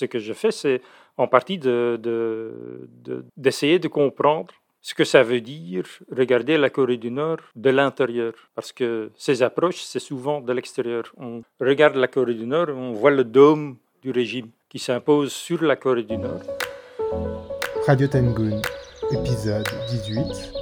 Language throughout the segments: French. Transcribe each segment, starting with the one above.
ce que je fais, c'est en partie d'essayer de, de, de comprendre ce que ça veut dire regarder la Corée du Nord de l'intérieur. Parce que ces approches, c'est souvent de l'extérieur. On regarde la Corée du Nord, on voit le dôme du régime qui s'impose sur la Corée du Nord. Radio Tangoon, épisode 18.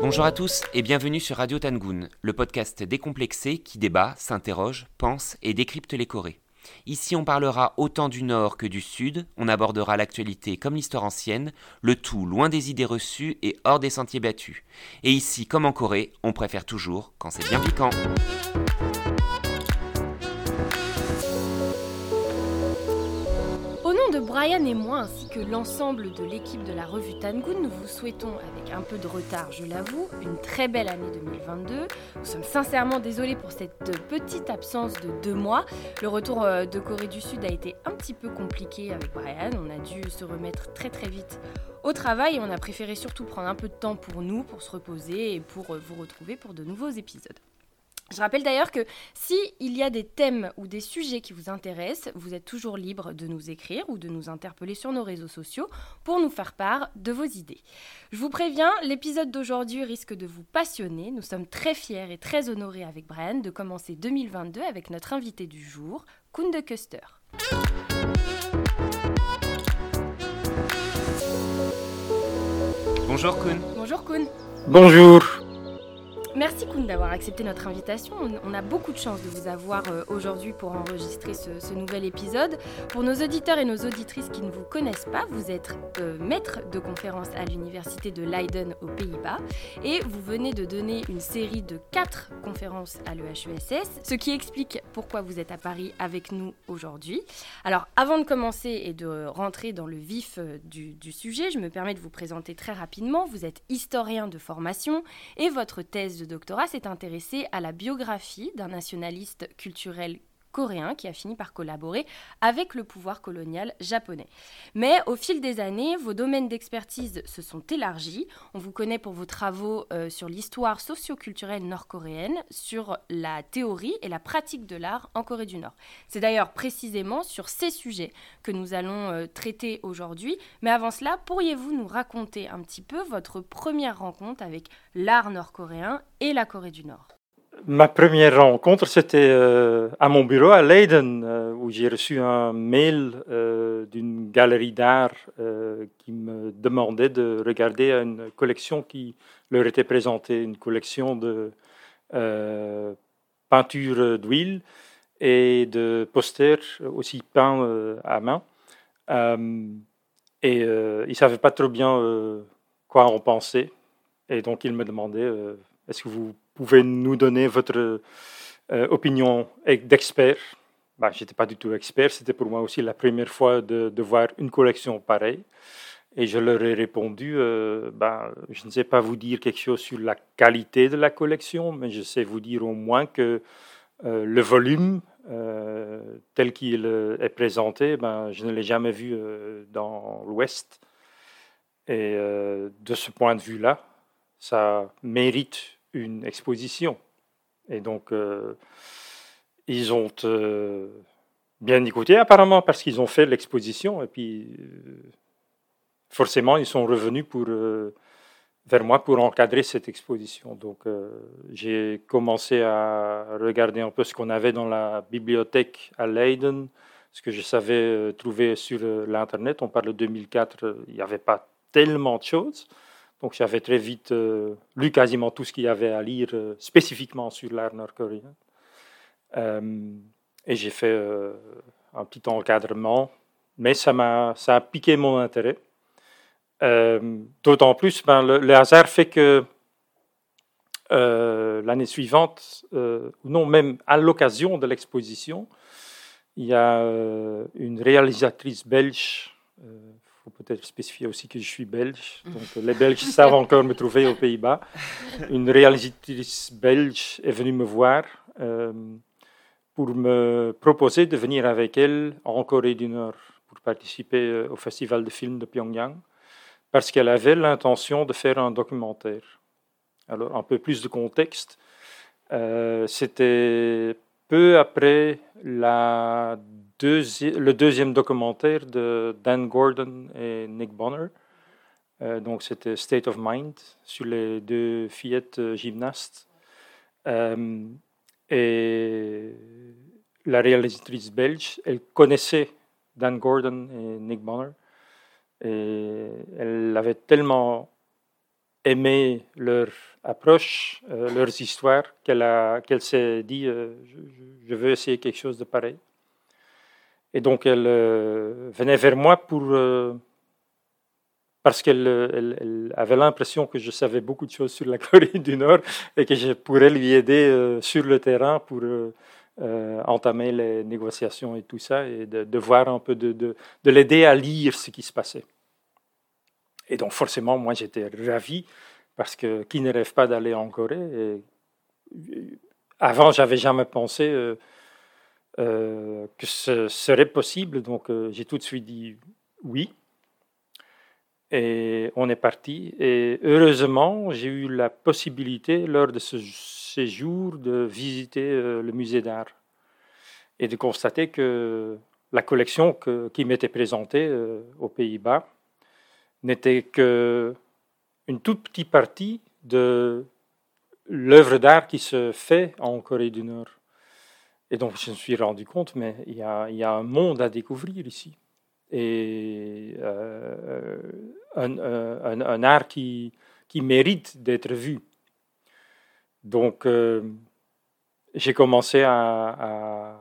Bonjour à tous et bienvenue sur Radio Tangoon, le podcast décomplexé qui débat, s'interroge, pense et décrypte les Corées. Ici, on parlera autant du Nord que du Sud, on abordera l'actualité comme l'histoire ancienne, le tout loin des idées reçues et hors des sentiers battus. Et ici, comme en Corée, on préfère toujours quand c'est bien piquant. Brian et moi, ainsi que l'ensemble de l'équipe de la revue Tangoon, nous vous souhaitons, avec un peu de retard, je l'avoue, une très belle année 2022. Nous sommes sincèrement désolés pour cette petite absence de deux mois. Le retour euh, de Corée du Sud a été un petit peu compliqué avec Brian. On a dû se remettre très très vite au travail on a préféré surtout prendre un peu de temps pour nous, pour se reposer et pour euh, vous retrouver pour de nouveaux épisodes. Je rappelle d'ailleurs que si il y a des thèmes ou des sujets qui vous intéressent, vous êtes toujours libre de nous écrire ou de nous interpeller sur nos réseaux sociaux pour nous faire part de vos idées. Je vous préviens, l'épisode d'aujourd'hui risque de vous passionner. Nous sommes très fiers et très honorés avec Brian de commencer 2022 avec notre invité du jour, Koen de Custer. Bonjour Koen. Bonjour Koen. Bonjour. Merci Koun d'avoir accepté notre invitation. On a beaucoup de chance de vous avoir euh, aujourd'hui pour enregistrer ce, nouvel épisode. Pour nos auditeurs et nos auditrices qui ne vous connaissent pas, vous êtes euh, maître de conférence à l'université de Leiden aux Pays-Bas et vous venez de donner une série de quatre conférences à l'EHESS, ce qui explique pourquoi vous êtes à Paris avec nous aujourd'hui. Alors avant de commencer et de rentrer dans le vif euh, du, du sujet, je me permets de vous présenter très rapidement. Vous êtes historien de formation et votre thèse de doctorat s'est intéressé à la biographie d'un nationaliste culturel coréen qui a fini par collaborer avec le pouvoir colonial japonais. Mais au fil des années, vos domaines d'expertise se sont élargis. On vous connaît pour vos travaux euh, sur l'histoire socioculturelle nord-coréenne, sur la théorie et la pratique de l'art en Corée du Nord. C'est d'ailleurs précisément sur ces sujets que nous allons euh, traiter aujourd'hui. Mais avant cela, pourriez-vous nous raconter un petit peu votre première rencontre avec l'art nord-coréen et la Corée du Nord? Ma première rencontre, c'était euh, à mon bureau à Leiden, euh, où j'ai reçu un mail euh, d'une galerie d'art qui me demandait de regarder une collection qui leur était présentée, une collection de peintures d'huile et de posters aussi peints à main. et ils ne savaient pas trop bien quoi en penser. Et donc, ils me demandaient est-ce que vous pouvez nous donner votre euh, opinion d'expert? Bah, Je n'étais pas du tout expert, c'était pour moi aussi la première fois de, voir une collection pareille. Et je leur ai répondu, bah, je ne sais pas vous dire quelque chose sur la qualité de la collection, mais je sais vous dire au moins que euh, le volume tel qu'il est présenté, ben, je ne l'ai jamais vu dans l'Ouest. Et de ce point de vue-là, ça mérite une exposition. Et donc, euh, ils ont euh, bien écouté apparemment parce qu'ils ont fait l'exposition. Et puis, euh, forcément, ils sont revenus pour, vers moi pour encadrer cette exposition. Donc, j'ai commencé à regarder un peu ce qu'on avait dans la bibliothèque à Leiden, ce que je savais trouver sur l'Internet. On parle de 2004, il n'y avait pas tellement de choses. Donc j'avais très vite euh, lu quasiment tout ce qu'il y avait à lire euh, spécifiquement sur l'art nord-coréen. Euh, et j'ai fait un petit encadrement, mais ça, ça a piqué mon intérêt. d'autant plus, ben, le, hasard fait que l'année suivante, non, même à l'occasion de l'exposition, il y a une réalisatrice belge faut peut-être spécifier aussi que je suis belge, donc les Belges savent encore me trouver aux Pays-Bas. Une réalisatrice belge est venue me voir euh, pour me proposer de venir avec elle en Corée du Nord pour participer euh, au Festival de films de Pyongyang, parce qu'elle avait l'intention de faire un documentaire. Alors, un peu plus de contexte. Euh, c'était peu après le deuxième documentaire de Dan Gordon et Nick Bonner. Euh, donc c'était State of Mind sur les deux fillettes gymnastes. Euh, et la réalisatrice belge, elle connaissait Dan Gordon et Nick Bonner. Et elle avait tellement aimé leur approche, euh, leurs histoires, qu'elle qu'elle s'est dit je, je, veux essayer quelque chose de pareil. Et donc elle euh, venait vers moi pour, euh, parce qu'elle elle, avait l'impression que je savais beaucoup de choses sur la Corée du Nord et que je pourrais lui aider euh, sur le terrain pour entamer les négociations et tout ça et de, voir un peu, de, de l'aider à lire ce qui se passait. Et donc forcément, moi j'étais ravi parce que qui ne rêve pas d'aller en Corée et, Avant, j'avais jamais pensé euh, que ce serait possible. Donc euh, j'ai tout de suite dit oui. Et on est parti. Et heureusement, j'ai eu la possibilité, lors de ce séjour, de visiter euh, le musée d'art et de constater que la collection qui m'était présentée aux Pays-Bas n'était que une toute petite partie de l'œuvre d'art qui se fait en Corée du Nord. Et donc je me suis rendu compte, mais il y a, un monde à découvrir ici. Et euh, un, un, art qui, qui mérite d'être vu. Donc euh, j'ai commencé à,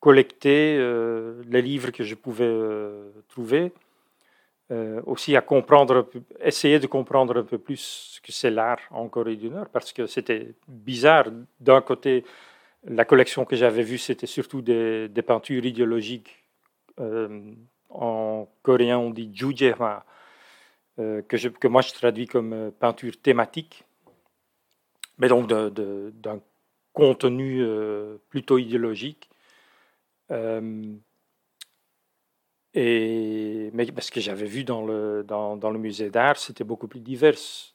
collecter euh, les livres que je pouvais euh, trouver, euh, aussi à comprendre, essayer de comprendre un peu plus ce que c'est l'art en Corée du Nord, parce que c'était bizarre d'un côté la collection que j'avais vue, c'était surtout des, peintures idéologiques. Euh, en coréen, on dit jujera, euh, que, que moi je traduis comme peinture thématique, mais donc d'un contenu plutôt idéologique. Mais parce que j'avais vu dans le, dans, le musée d'art, c'était beaucoup plus divers.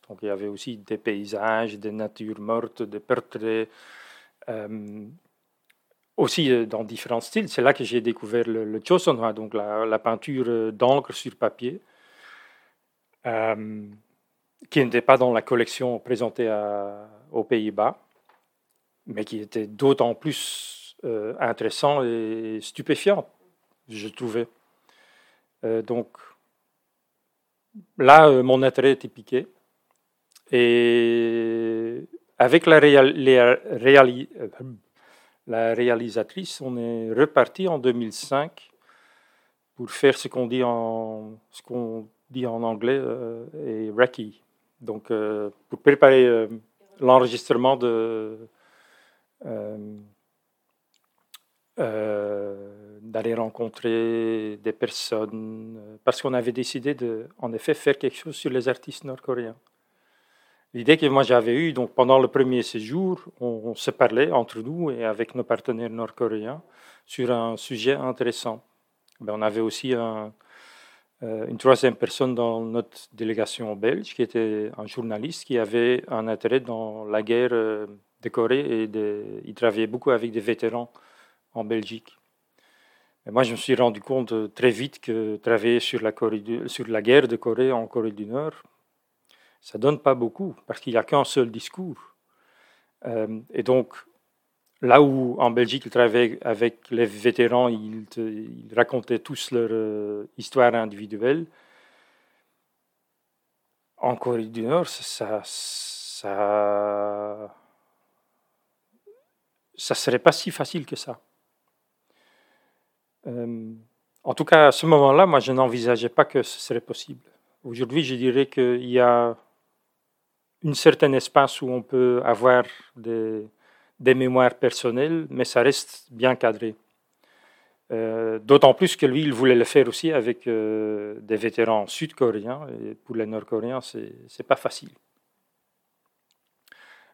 Donc il y avait aussi des paysages, des natures mortes, des portraits, euh, aussi euh, dans différents styles. C'est là que j'ai découvert le, le donc la, peinture euh, d'encre sur papier, qui n'était pas dans la collection présentée aux Pays-Bas, mais qui était d'autant plus intéressant et stupéfiant, je trouvais. Donc là, mon intérêt était piqué. Et avec la, euh, la réalisatrice, on est reparti en 2005 pour faire ce qu'on dit en, dit en anglais euh, et Raki. Donc, euh, pour préparer l'enregistrement de d'aller rencontrer des personnes, parce qu'on avait décidé de, en effet, faire quelque chose sur les artistes nord-coréens. L'idée que moi j'avais eue, donc pendant le premier séjour, on, se parlait entre nous et avec nos partenaires nord-coréens sur un sujet intéressant. Ben, on avait aussi un, euh, une troisième personne dans notre délégation belge qui était un journaliste qui avait un intérêt dans la guerre euh, de Corée et il travaillait beaucoup avec des vétérans en Belgique. Moi, je me suis rendu compte euh, très vite que travailler sur la, Corée sur la guerre de Corée en Corée du Nord, ça donne pas beaucoup parce qu'il n'y a qu'un seul discours. Euh, et donc, là où en Belgique, ils travaillaient avec les vétérans, ils, racontaient tous leur euh, histoire individuelle. En Corée du Nord, ça, ça, ça serait pas si facile que ça. Euh, en tout cas, à ce moment-là, moi, je n'envisageais pas que ce serait possible. Aujourd'hui, je dirais qu'il y a un certain espace où on peut avoir des, des mémoires personnelles, mais ça reste bien cadré. Euh, d'autant plus que lui, il voulait le faire aussi avec euh, des vétérans sud-coréens, pour les nord-coréens, ce n'est pas facile.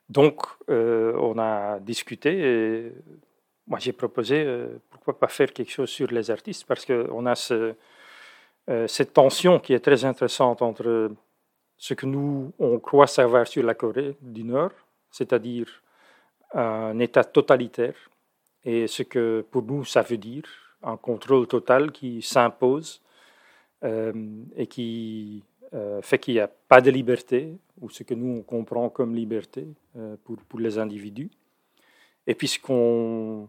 Donc, on a discuté et moi j'ai proposé pourquoi pas faire quelque chose sur les artistes, parce qu'on a ce, cette tension qui est très intéressante entre ce que nous, on croit savoir sur la Corée du Nord, c'est-à-dire un État totalitaire et ce que pour nous ça veut dire, un contrôle total qui s'impose euh, et qui euh, fait qu'il n'y a pas de liberté, ou ce que nous on comprend comme liberté euh, pour, pour, les individus. Et puis ce qu'on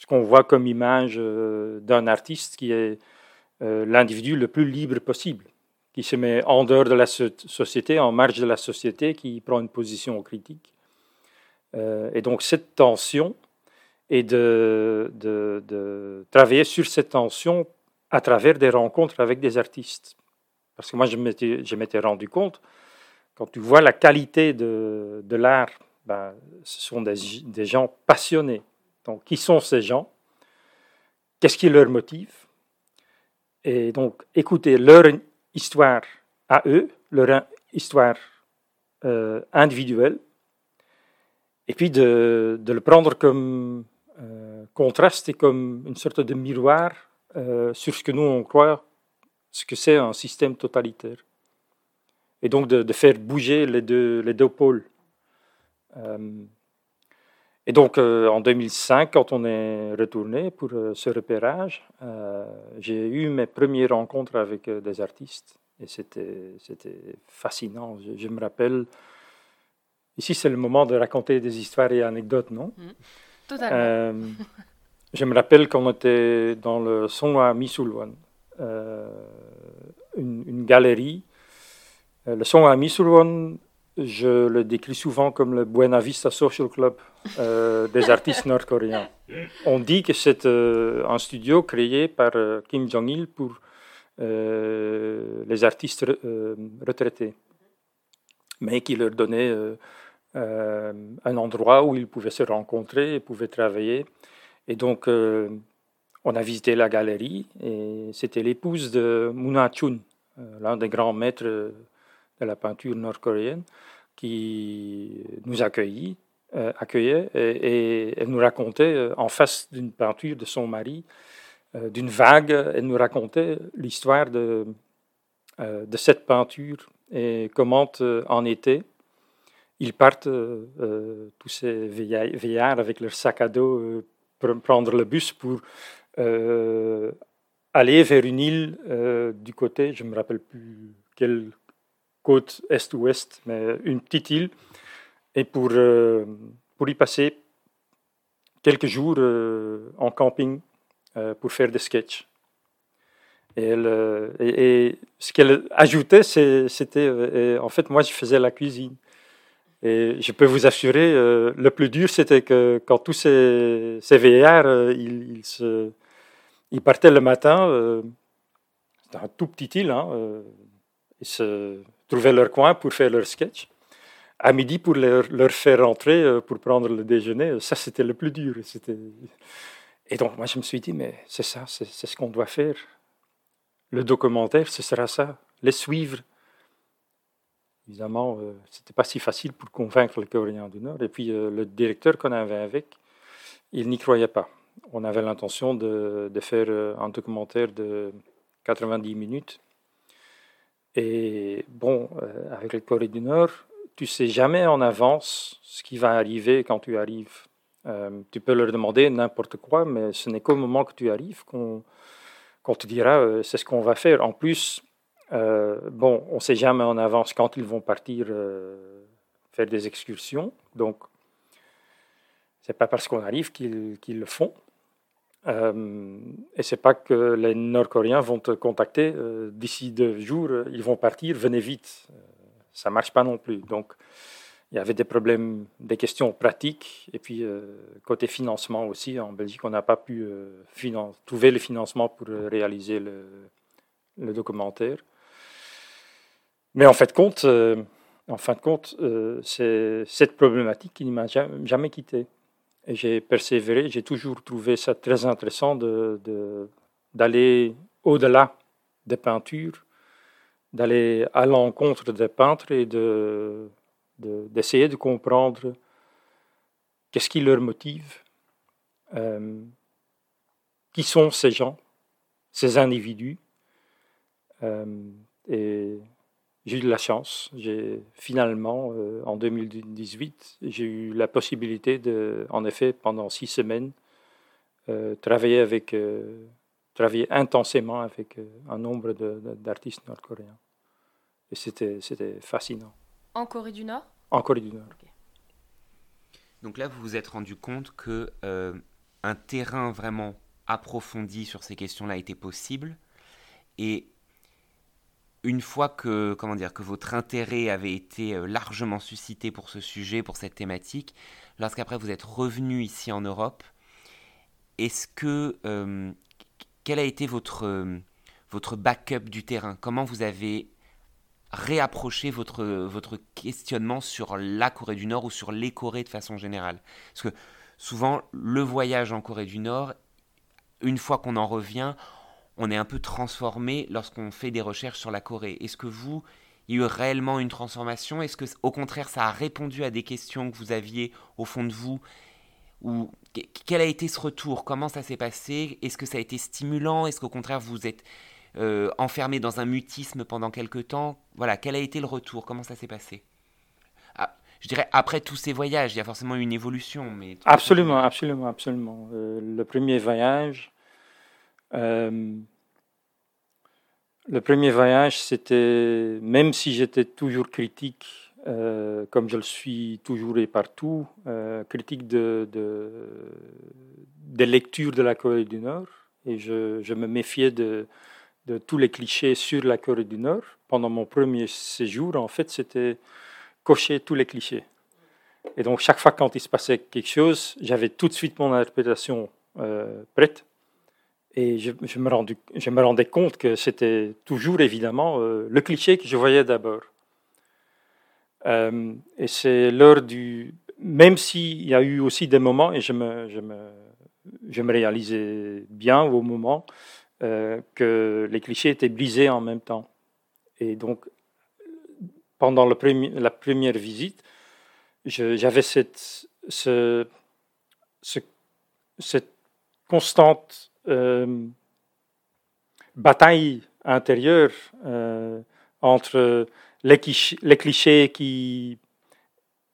ce qu'on voit comme image d'un artiste qui est l'individu le plus libre possible, qui se met en dehors de la société, en marge de la société, qui prend une position critique. et donc cette tension, et de, travailler sur cette tension à travers des rencontres avec des artistes. Parce que moi, je m'étais rendu compte, quand tu vois la qualité de, l'art, ben, ce sont des, gens passionnés. Donc, qui sont ces gens? Qu'est-ce qui leur motive? Et donc, écouter leur histoire à eux, leur histoire euh, individuelle, et puis de, le prendre comme euh, contraste et comme une sorte de miroir euh, sur ce que nous on croit, ce que c'est un système totalitaire. Et donc de, de, faire bouger les deux, les deux pôles. Euh, et donc en 2005, quand on est retourné pour ce repérage, j'ai eu mes premières rencontres avec des artistes. Et c'était fascinant. Je, je, me rappelle, ici c'est le moment de raconter des histoires et anecdotes, non? Mm. Euh, je me rappelle qu'on était dans le son à Misulwan, euh, une, une, galerie. Euh, le son à Misulwan, je le décris souvent comme le Buena Vista Social Club des artistes nord-coréens. On dit que c'est un studio créé par Kim Jong-il pour les artistes retraités, mais qui leur donnait euh, un endroit où ils pouvaient se rencontrer et pouvaient travailler. Et donc, euh, on a visité la galerie et c'était l'épouse de Muna Chun, euh, l'un des grands maîtres de la peinture nord-coréenne, qui nous accueillait et, elle nous racontait en face d'une peinture de son mari, d'une vague, elle nous racontait l'histoire de, cette peinture et comment en était ils partent, euh, euh, tous ces veillards, avec leur sac à dos, euh, pour prendre le bus pour aller vers une île du côté, je ne me rappelle plus quelle côte est ou ouest, mais une petite île, et pour, pour y passer quelques jours en camping pour faire des sketchs. Et, ce qu'elle ajoutait, c'était, en fait, moi, je faisais la cuisine. Et je peux vous assurer, euh, le plus dur, c'était que quand tous ces, ces euh, ils, ils, se, partaient le matin, euh, c'était un tout petit île, hein, euh, se trouvaient leur coin pour faire leur sketch. À midi, pour leur, faire rentrer euh, pour prendre le déjeuner, ça, c'était le plus dur. Et donc, moi, je me suis dit, mais c'est ça, c'est ce qu'on doit faire. Le documentaire, ce sera ça, les suivre évidemment, euh, ce n'était pas si facile pour convaincre les Coréens du Nord. Et puis, euh, le directeur qu'on avait avec, il n'y croyait pas. On avait l'intention de, faire euh, un documentaire de 90 minutes. Et bon, avec les Coréens du Nord, tu sais jamais en avance ce qui va arriver quand tu arrives. tu peux leur demander n'importe quoi, mais ce n'est qu'au moment que tu arrives qu'on te dira c'est ce qu'on va faire. En plus, euh, bon, on ne sait jamais en avance quand ils vont partir euh, faire des excursions. Donc, c'est pas parce qu'on arrive qu'ils le font. Euh, et c'est pas que les Nord-Coréens vont te contacter d'ici deux jours, ils vont partir, venez vite. ça marche pas non plus. Donc, il y avait des problèmes, des questions pratiques, et puis côté financement aussi. En Belgique, on n'a pas pu trouver le financement pour réaliser le, documentaire. Mais en, fait, compte, euh, en fin de compte, euh, c'est cette problématique qui ne m'a jamais, quitté. J'ai persévéré, j'ai toujours trouvé ça très intéressant d'aller de, au-delà des peintures, d'aller à l'encontre des peintres et d'essayer de, de, comprendre qu'est-ce qui leur motive, euh, qui sont ces gens, ces individus. Euh, j'ai eu de la chance. J'ai finalement, euh, en 2018, j'ai eu la possibilité de, en effet, pendant six semaines, travailler, avec, travailler intensément avec un nombre d'artistes nord-coréens. Et c'était fascinant. En Corée du Nord? En Corée du Nord. Donc là, vous vous êtes rendu compte que un terrain vraiment approfondi sur ces questions-là était possible. Et une fois que, comment dire, que votre intérêt avait été euh, largement suscité pour ce sujet, pour cette thématique, lorsqu'après vous êtes revenu ici en Europe, est-ce que euh, quel a été votre euh, votre backup du terrain? Comment vous avez réapproché votre votre questionnement sur la Corée du Nord ou sur les Corées de façon générale? Parce que souvent le voyage en Corée du Nord, une fois qu'on en revient, on est un peu transformé lorsqu'on fait des recherches sur la Corée. Est-ce que vous, il y a eu réellement une transformation? Est-ce que, au contraire, ça a répondu à des questions que vous aviez au fond de vous? Ou quel a été ce retour? Comment ça s'est passé? Est-ce que ça a été stimulant? Est-ce qu'au contraire, vous êtes euh, enfermé dans un mutisme pendant quelque temps? Voilà, quel a été le retour? Comment ça s'est passé? Ah, Je dirais, après tous ces voyages, il y a forcément une évolution. Mais absolument, absolument, absolument. Euh, le premier voyage, euh, le premier voyage, c'était, même si j'étais toujours critique, euh, comme je le suis toujours et partout, euh, critique de, de, des lectures de la Corée du Nord, et je, me méfiais de, tous les clichés sur la Corée du Nord. Pendant mon premier séjour, en fait, c'était cocher tous les clichés. Et donc, chaque fois quand il se passait quelque chose, j'avais tout de suite mon interprétation prête. Et je, me rendais compte que c'était toujours évidemment euh, le cliché que je voyais d'abord. Euh, et c'est l'heure du. Même s'il y a eu aussi des moments, et je me, réalisais bien au moment, euh, que les clichés étaient brisés en même temps. Et donc, pendant la première visite, j'avais cette, ce, ce, cette constante euh, bataille intérieure euh, entre les clichés, qui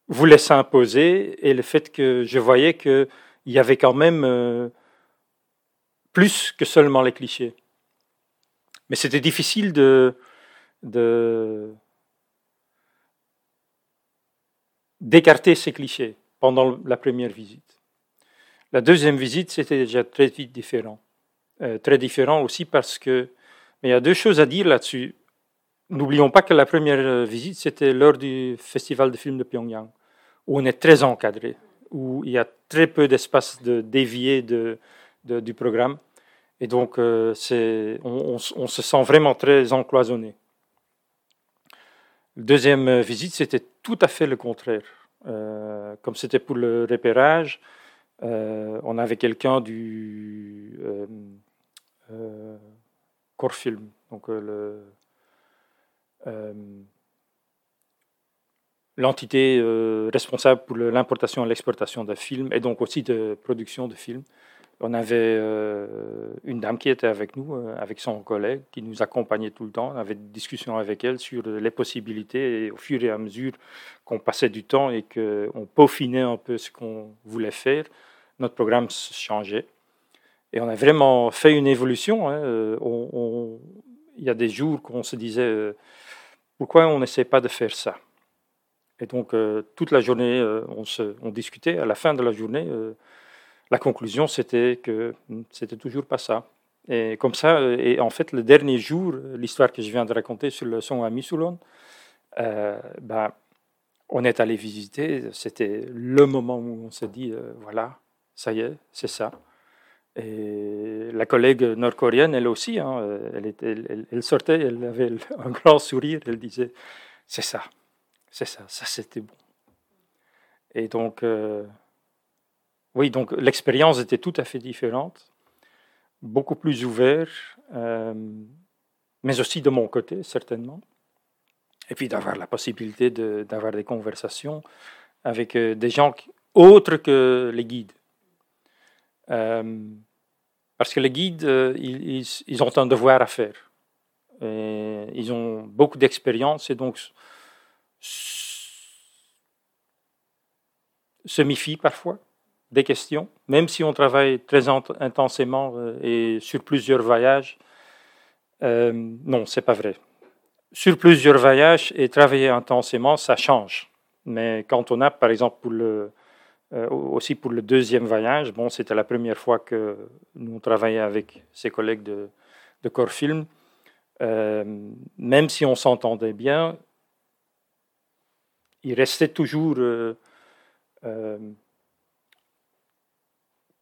voulaient s'imposer et le fait que je voyais qu'il y avait quand même euh, plus que seulement les clichés. Mais c'était difficile de d'écarter ces clichés pendant la première visite. La deuxième visite, c'était déjà très vite différent. Euh, très différent aussi parce que. Mais il y a deux choses à dire là-dessus. N'oublions pas que la première euh, visite, c'était lors du Festival de films de Pyongyang, où on est très encadré, où il y a très peu d'espace de dévier de, du programme. Et donc, euh, on, se sent vraiment très encloisonné. La deuxième visite, c'était tout à fait le contraire. comme c'était pour le repérage, on avait quelqu'un du euh, Corfilm, donc euh, euh, l'entité responsable pour l'importation et l'exportation de films et donc aussi de production de films. On avait une dame qui était avec nous, avec son collègue, qui nous accompagnait tout le temps. On avait des discussions avec elle sur les possibilités et au fur et à mesure qu'on passait du temps et qu'on peaufinait un peu ce qu'on voulait faire, notre programme changeait. Et on a vraiment fait une évolution. Hein. Euh, il y a des jours qu'on se disait euh, pourquoi on n'essaie pas de faire ça? Et donc, euh, toute la journée, on, se, on, discutait. À la fin de la journée, la conclusion, c'était que hmm, c'était toujours pas ça. Et comme ça, et en fait, le dernier jour, l'histoire que je viens de raconter sur le son à Missoulon, ben, on est allé visiter. C'était le moment où on s'est dit voilà, ça y est, c'est ça. Et la collègue nord-coréenne, elle aussi, hein, elle, sortait, elle avait un grand sourire, elle disait C'est ça, c'est ça, ça c'était bon. Et donc, euh, oui, donc l'expérience était tout à fait différente, beaucoup plus ouverte, euh, mais aussi de mon côté, certainement. Et puis d'avoir la possibilité d'avoir des conversations avec euh, des gens autres que les guides. Parce que les guides, euh, ils, ont un devoir à faire. ils ont beaucoup d'expérience et donc se méfient parfois des questions, même si on travaille très intensément euh, et sur plusieurs voyages. Euh, non, c'est pas vrai. Sur plusieurs voyages et travailler intensément, ça change. Mais quand on a, par exemple, pour le, euh, aussi pour le deuxième voyage, bon, c'était la première fois que nous travaillions avec ses collègues de, de Corfilm. même si on s'entendait bien, il restait toujours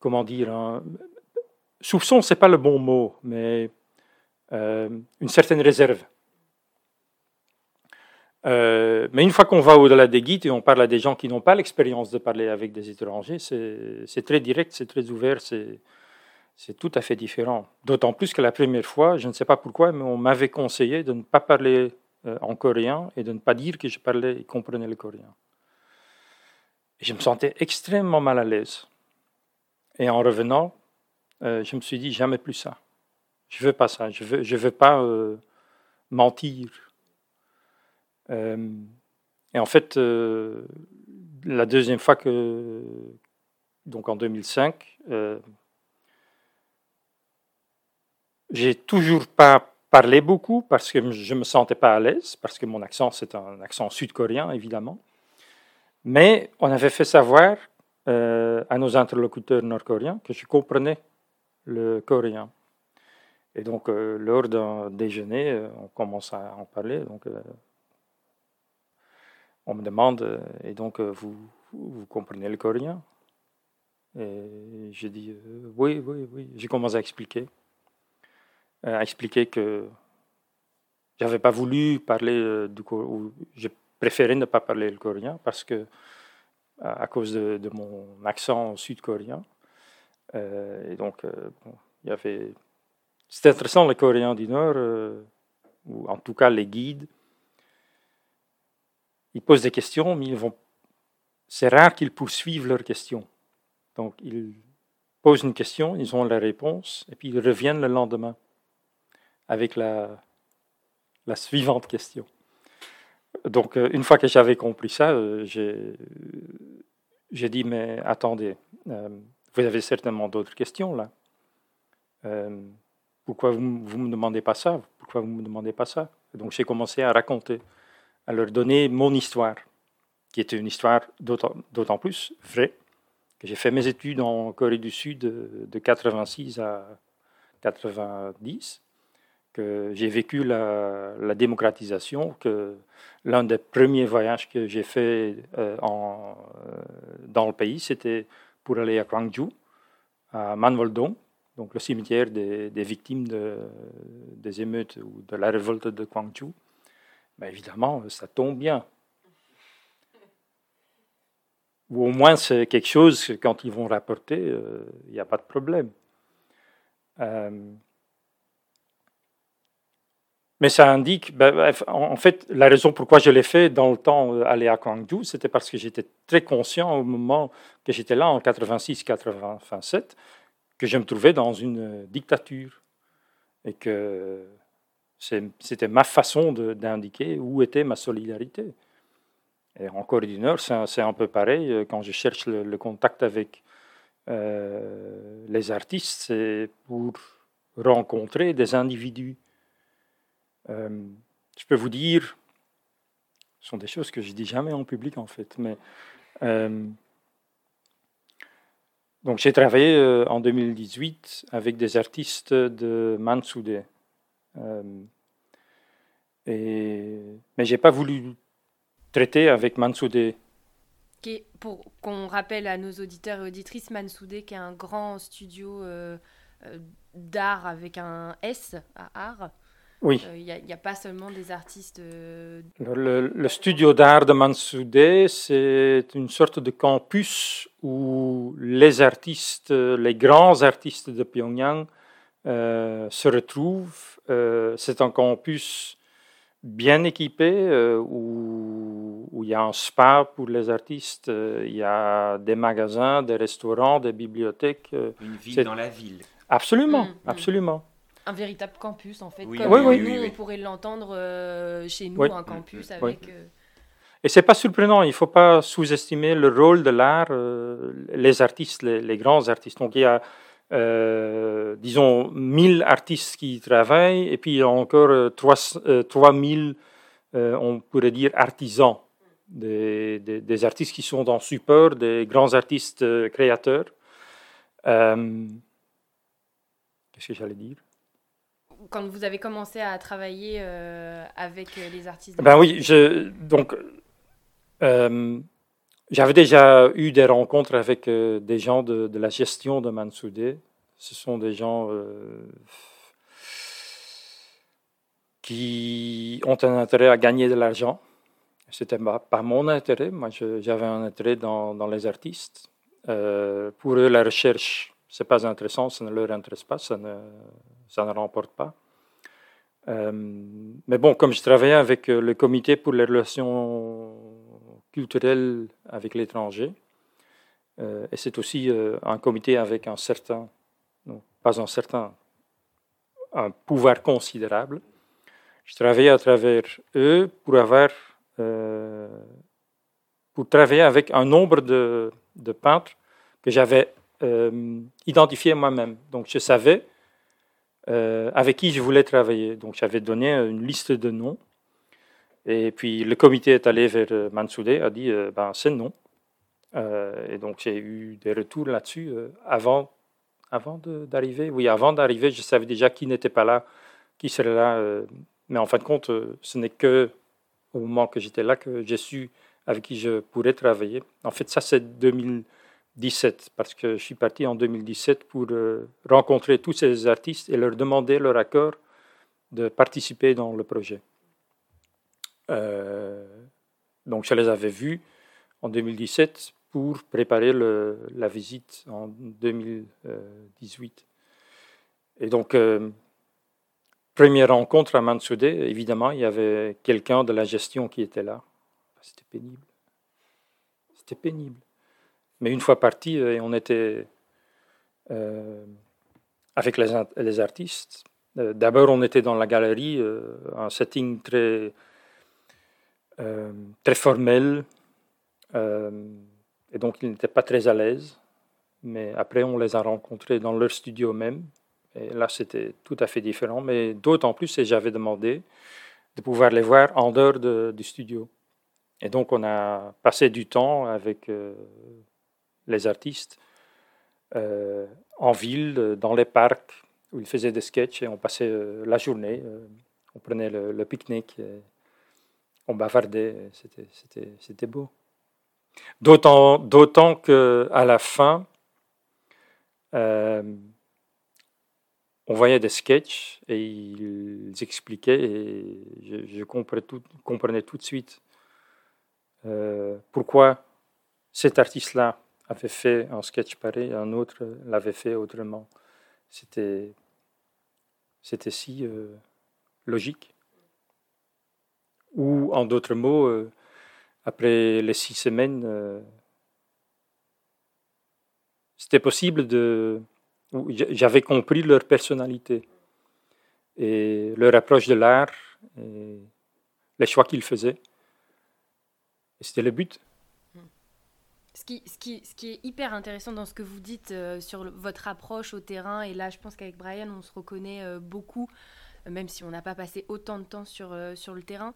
comment dire, un, soupçon, c'est pas le bon mot, mais euh, une certaine réserve. Euh, mais une fois qu'on va au-delà des guides et on parle à des gens qui n'ont pas l'expérience de parler avec des étrangers, c'est très direct, c'est très ouvert, c'est tout à fait différent. D'autant plus que la première fois, je ne sais pas pourquoi, mais on m'avait conseillé de ne pas parler euh, en coréen et de ne pas dire que je parlais et comprenais le coréen. Je me sentais extrêmement mal à l'aise. Et en revenant, euh, je me suis dit jamais plus ça. Je veux pas ça. Je veux, je veux pas mentir. Euh, et en fait, la deuxième fois que, donc en 2005, j'ai toujours pas parlé beaucoup parce que je me sentais pas à l'aise, parce que mon accent c'est un accent sud-coréen évidemment. Mais on avait fait savoir euh, à nos interlocuteurs nord-coréens que je comprenais le coréen. Et donc, euh, lors d'un déjeuner, euh, on commence à en parler. Donc, on me demande, et donc, vous, vous comprenez le coréen Et je dis, oui, oui, oui. J'ai commencé à expliquer. à expliquer que j'avais pas voulu parler du coréen, je préférais ne pas parler le coréen parce que à, cause de, mon accent sud-coréen. Euh, et donc, euh, il y avait. C'était intéressant, les Coréens du Nord, euh, ou en tout cas les guides. Ils posent des questions, mais. C'est rare qu'ils poursuivent leurs questions. Donc, ils posent une question, ils ont la réponse, et puis ils reviennent le lendemain avec la, suivante question. Donc, euh, une fois que j'avais compris ça, euh, j'ai dit, mais attendez, euh, vous avez certainement d'autres questions là. pourquoi vous ne me demandez pas ça? Pourquoi vous ne me demandez pas ça? Donc, j'ai commencé à raconter, à leur donner mon histoire, qui était une histoire d'autant plus vraie que j'ai fait mes études en Corée du Sud de, de 86 à 90 que j'ai vécu la, démocratisation, que l'un des premiers voyages que j'ai fait euh, euh, dans le pays, c'était pour aller à Gwangju, à Manvoldong, donc le cimetière des, victimes de, des émeutes ou de la révolte de Gwangju. Mais évidemment, ça tombe bien. Ou au moins, c'est quelque chose, quand ils vont rapporter, euh, il n'y a pas de problème. Mais ça indique, ben, en fait, la raison pourquoi je l'ai fait dans le temps euh, aller à Gwangju, c'était parce que j'étais très conscient au moment que j'étais là en 86-87 que je me trouvais dans une euh, dictature et que c'était ma façon d'indiquer où était ma solidarité. Et en Nord, c'est un, peu pareil. Euh, quand je cherche le, contact avec les artistes, c'est pour rencontrer des individus euh, je peux vous dire, ce sont des choses que je dis jamais en public en fait, mais euh, donc j'ai travaillé euh, en 2018 avec des artistes de Mansoudé. Et, mais j'ai pas voulu traiter avec Mansoudé. pour qu'on rappelle à nos auditeurs et auditrices, Mansoudé, qui est un grand studio d'art avec un S à art, oui. Il euh, n'y a, pas seulement des artistes. Euh, le, studio d'art de Mansoudé, c'est une sorte de campus où les artistes, les grands artistes de Pyongyang euh, se retrouvent. c'est un campus bien équipé où, où, il y a un spa pour les artistes, il y a des magasins, des restaurants, des bibliothèques. Une ville dans la ville. Absolument, mm, mm. absolument un véritable campus en fait. Oui, comme nous, on pourrait l'entendre euh, chez nous, un campus avec. Euh, Et c'est pas surprenant, il faut pas sous-estimer le rôle de l'art, les artistes, les, grands artistes. Donc il y a, disons, 1000 artistes qui travaillent, et puis il y a encore 3000, on pourrait dire, artisans des, artistes qui sont dans support, des grands artistes euh, créateurs. Euh, qu'est-ce que j'allais dire? Quand vous avez commencé à travailler euh, avec les artistes Ben oui, je, donc j'avais déjà eu des rencontres avec des gens de, de, la gestion de Mansoudé. Ce sont des gens qui ont un intérêt à gagner de l'argent c'était pas mon intérêt. Moi, j'avais un intérêt dans, dans les artistes. Euh, pour eux, la recherche, c'est pas intéressant, ça ne leur intéresse pas, ça ne, ça ne remporte pas. Euh, mais bon, comme je travaillais avec euh, le comité pour les relations culturelles avec l'étranger, et c'est aussi un comité avec un certain, pas un certain, un pouvoir considérable, je travaillais à travers eux pour avoir euh, pour travailler avec un nombre de, de peintres que j'avais euh, identifié moi-même. Donc je savais euh, avec qui je voulais travailler. Donc j'avais donné une liste de noms. Et puis le comité est allé vers Mansoudé, a dit ben, c'est non. et donc j'ai eu des retours là-dessus avant, avant d'arriver. Oui, avant d'arriver, je savais déjà qui n'était pas là, qui serait là. mais en fin de compte, ce n'est que au moment que j'étais là que j'ai su avec qui je pourrais travailler. En fait, ça, c'est 2017, parce que je suis parti en 2017 pour euh, rencontrer tous ces artistes et leur demander leur accord de participer dans le projet. Euh, donc, je les avais vus en 2017 pour préparer la visite en 2018. Et donc, euh, Première rencontre à Mansoudé, évidemment, il y avait quelqu'un de la gestion qui était là. C'était pénible. C'était pénible. Mais une fois parti, euh, on était avec les, artistes. D'abord, on était dans la galerie, un setting très, très formel. et donc, ils n'étaient pas très à l'aise. Mais après, on les a rencontrés dans leur studio même. Et là, c'était tout à fait différent, mais d'autant plus, et j'avais demandé de pouvoir les voir en dehors du studio. Et donc, on a passé du temps avec euh, les artistes euh, en ville, dans les parcs, où ils faisaient des sketchs, et on passait euh, la journée, on prenait le, pique-nique, on bavardait, c'était beau. D'autant qu'à la fin, on voyait des sketchs et ils expliquaient et je, comprenais, tout, de suite euh, pourquoi cet artiste-là avait fait un sketch pareil, un autre l'avait fait autrement. C'était, c'était si euh, logique. Ou en d'autres mots, euh, après les six semaines, c'était possible de j'avais compris leur personnalité et leur approche de l'art les choix qu'ils faisaient. Et c'était le but. Ce qui, est hyper intéressant dans ce que vous dites euh, sur votre approche au terrain, et là je pense qu'avec Brian on se reconnaît euh, beaucoup, même si on n'a pas passé autant de temps sur, euh, sur le terrain,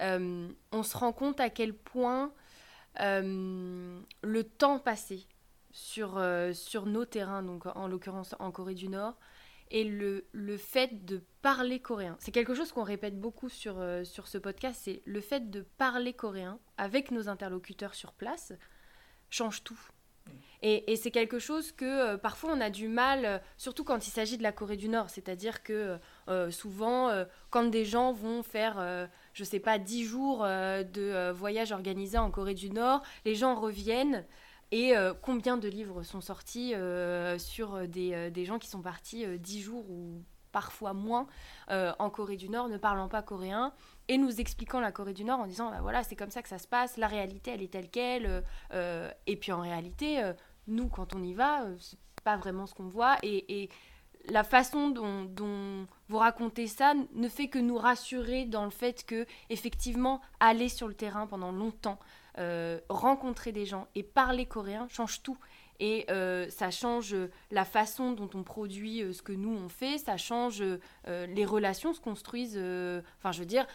on se rend compte à quel point le temps passé sur, euh, sur nos terrains, donc en l'occurrence en Corée du Nord, et le, le fait de parler coréen. C'est quelque chose qu'on répète beaucoup sur, euh, sur ce podcast, c'est le fait de parler coréen avec nos interlocuteurs sur place change tout. Et, c'est quelque chose que euh, parfois on a du mal, surtout quand il s'agit de la Corée du Nord. C'est-à-dire que souvent, quand des gens vont faire, je sais pas, 10 jours de voyage organisé en Corée du Nord, les gens reviennent. Et euh, combien de livres sont sortis euh, sur des, euh, des, gens qui sont partis dix jours ou parfois moins en Corée du Nord, ne parlant pas coréen, et nous expliquant la Corée du Nord en disant bah voilà, c'est comme ça que ça se passe, la réalité elle est telle qu'elle, et puis en réalité, nous quand on y va, c'est pas vraiment ce qu'on voit, et la façon dont, vous racontez ça ne fait que nous rassurer dans le fait que, effectivement, aller sur le terrain pendant longtemps, euh, rencontrer des gens et parler coréen change tout. Et euh, ça change la façon dont on produit ce que nous on fait, ça change les relations se construisent. Enfin, je veux dire,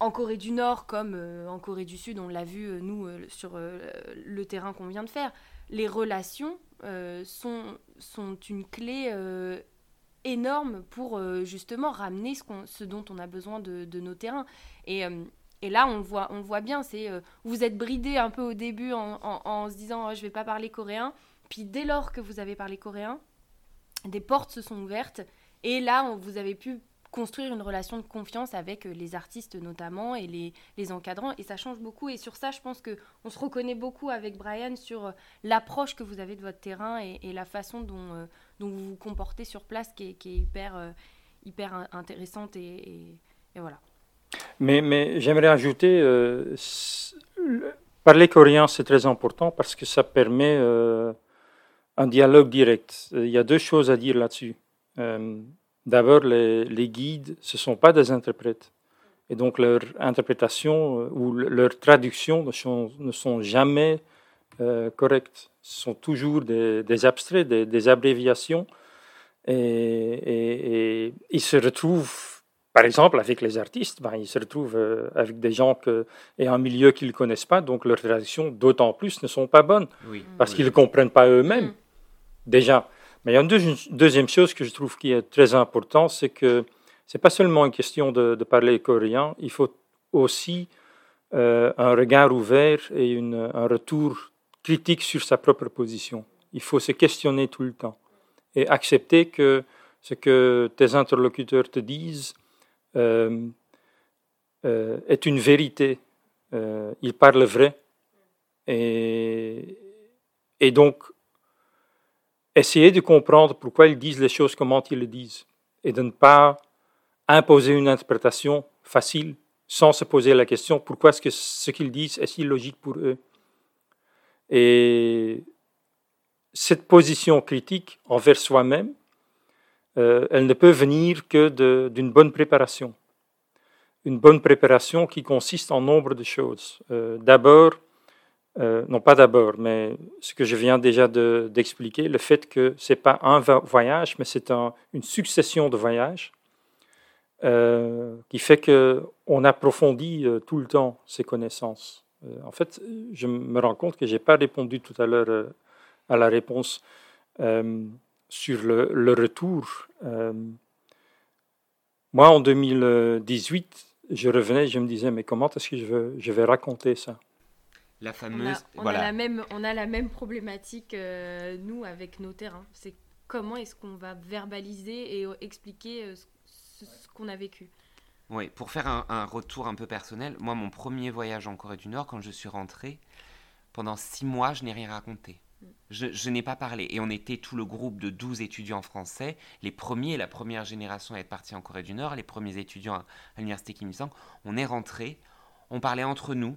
en Corée du Nord comme en Corée du Sud, on l'a vu nous sur le terrain qu'on vient de faire, les relations sont, sont une clé énorme pour euh, justement ramener ce, ce, dont on a besoin de, nos terrains. Et, euh, et, là, on voit, on voit bien, c'est euh, vous êtes bridé un peu au début en, se disant oh, je vais pas parler coréen. Puis dès lors que vous avez parlé coréen, des portes se sont ouvertes. Et là, vous avez pu construire une relation de confiance avec les artistes notamment et les, les, encadrants et ça change beaucoup et sur ça je pense que on se reconnaît beaucoup avec Brian sur l'approche que vous avez de votre terrain et, la façon dont, dont vous vous comportez sur place qui est, hyper, euh, hyper intéressante et, voilà. Mais, mais j'aimerais ajouter, euh, parler coréen c'est très important parce que ça permet euh, un dialogue direct. Il y a deux choses à dire là-dessus. D'abord, les, les, guides, ce ne sont pas des interprètes. Et donc leur interprétation ou leur traduction ne sont, ne sont jamais euh, correctes. Ce sont toujours des, abstraits, des, abréviations. Et, ils se retrouvent, par exemple, avec les artistes, ben, ils se retrouvent euh, avec des gens que, et un milieu qu'ils ne connaissent pas, donc leurs traductions, d'autant plus, ne sont pas bonnes, parce qu'ils ne comprennent pas eux-mêmes, mm. déjà. Mais il y a une deuxième chose que je trouve qui est très importante, c'est que ce n'est pas seulement une question de, parler coréen, il faut aussi euh, un regard ouvert et un retour critique sur sa propre position. Il faut se questionner tout le temps et accepter que ce que tes interlocuteurs te disent euh, euh, est une vérité. Ils parlent vrai. Et donc, essayer de comprendre pourquoi ils disent les choses, comment ils le disent, et de ne pas imposer une interprétation facile sans se poser la question pourquoi est-ce que ce qu'ils disent est si logique pour eux? Et cette position critique envers soi-même, euh, elle ne peut venir que d'une bonne préparation. Une bonne préparation qui consiste en nombre de choses. Euh, d'abord, euh, non pas d'abord, mais ce que je viens déjà d'expliquer, le fait que ce n'est pas un voyage, mais c'est une succession de voyages qui fait qu'on approfondit tout le temps ses connaissances. Euh, en fait, je me rends compte que je n'ai pas répondu tout à l'heure euh, à la réponse euh, sur le, retour. moi, en 2018, je revenais, je me disais, mais comment est-ce que je, je vais raconter ça? La fameuse. On a, la, même, on a la même problématique, nous, avec nos terrains. C'est comment est-ce qu'on va verbaliser et expliquer ce qu'on a vécu. Oui, pour faire un, retour un peu personnel, moi, mon premier voyage en Corée du Nord, quand je suis rentré, pendant six mois, je n'ai rien raconté. Je, n'ai pas parlé. Et on était tout le groupe de 12 étudiants français, les premiers, la première génération à être partis en Corée du Nord, les premiers étudiants à, l'université Kim Il-sung. On est rentrés, on parlait entre nous.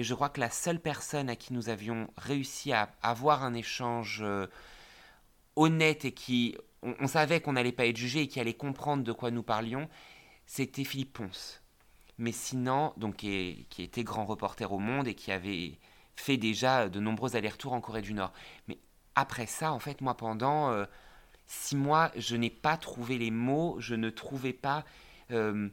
Et je crois que la seule personne à qui nous avions réussi à avoir un échange euh, honnête et qui, on, savait qu'on n'allait pas être jugé et qui allait comprendre de quoi nous parlions, c'était Philippe Ponce. Mais sinon, donc, qui, était grand reporter au Monde et qui avait fait déjà de nombreux allers-retours en Corée du Nord. Mais après ça, en fait, moi, pendant euh, six mois, je n'ai pas trouvé les mots, je ne trouvais pas... Euh,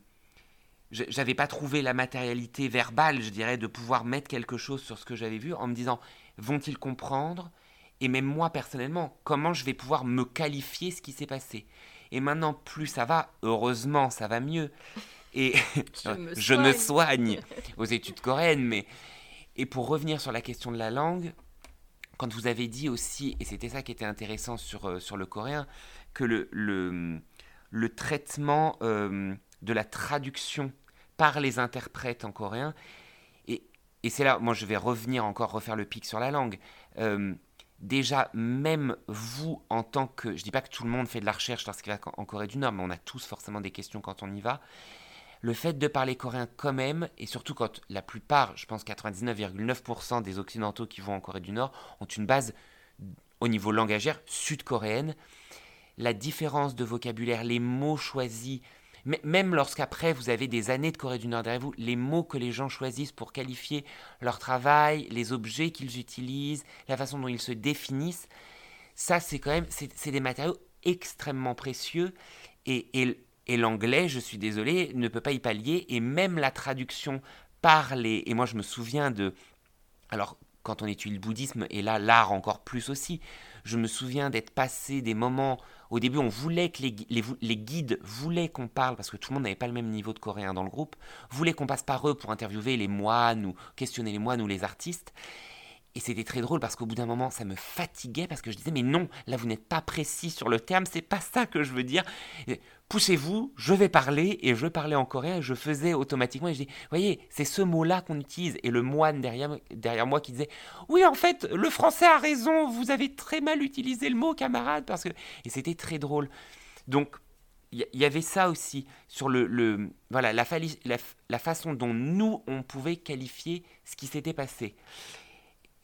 j'avais pas trouvé la matérialité verbale, je dirais, de pouvoir mettre quelque chose sur ce que j'avais vu en me disant, vont-ils comprendre? Et même moi, personnellement, comment je vais pouvoir me qualifier ce qui s'est passé? Et maintenant, plus ça va, heureusement, ça va mieux. Et je, me, soigne aux études coréennes. Mais... Et pour revenir sur la question de la langue, quand vous avez dit aussi, et c'était ça qui était intéressant sur, euh, sur le coréen, que le, le, le traitement euh, de la traduction par les interprètes en coréen, et, et c'est là, moi je vais revenir encore refaire le pic sur la langue. Euh, déjà, même vous, en tant que... Je dis pas que tout le monde fait de la recherche lorsqu'il va en Corée du Nord, mais on a tous forcément des questions quand on y va. Le fait de parler coréen quand même, et surtout quand la plupart, je pense 99,9% des Occidentaux qui vont en Corée du Nord, ont une base au niveau langagière sud-coréenne, la différence de vocabulaire, les mots choisis, même lorsqu'après vous avez des années de Corée du Nord derrière vous, les mots que les gens choisissent pour qualifier leur travail, les objets qu'ils utilisent, la façon dont ils se définissent, ça c'est quand même, c'est des matériaux extrêmement précieux. Et, et, l'anglais, je suis désolé, ne peut pas y pallier. Et même la traduction par les... Et moi je me souviens de... Alors quand on étudie le bouddhisme, et là l'art encore plus aussi, je me souviens d'être passé des moments au début, on voulait que les, guides voulaient qu'on parle, parce que tout le monde n'avait pas le même niveau de coréen dans le groupe, voulaient qu'on passe par eux pour interviewer les moines ou questionner les moines ou les artistes. Et c'était très drôle parce qu'au bout d'un moment, ça me fatiguait parce que je disais, mais non, là, vous n'êtes pas précis sur le terme, c'est pas ça que je veux dire. Poussez-vous, je vais parler, et je parlais en coréen, et je faisais automatiquement, et je dis, voyez, c'est ce mot-là qu'on utilise. Et le moine derrière, derrière moi qui disait, oui, en fait, le français a raison, vous avez très mal utilisé le mot, camarade, parce que. Et c'était très drôle. Donc, il y, avait ça aussi, sur le, le voilà, la, façon dont nous, on pouvait qualifier ce qui s'était passé.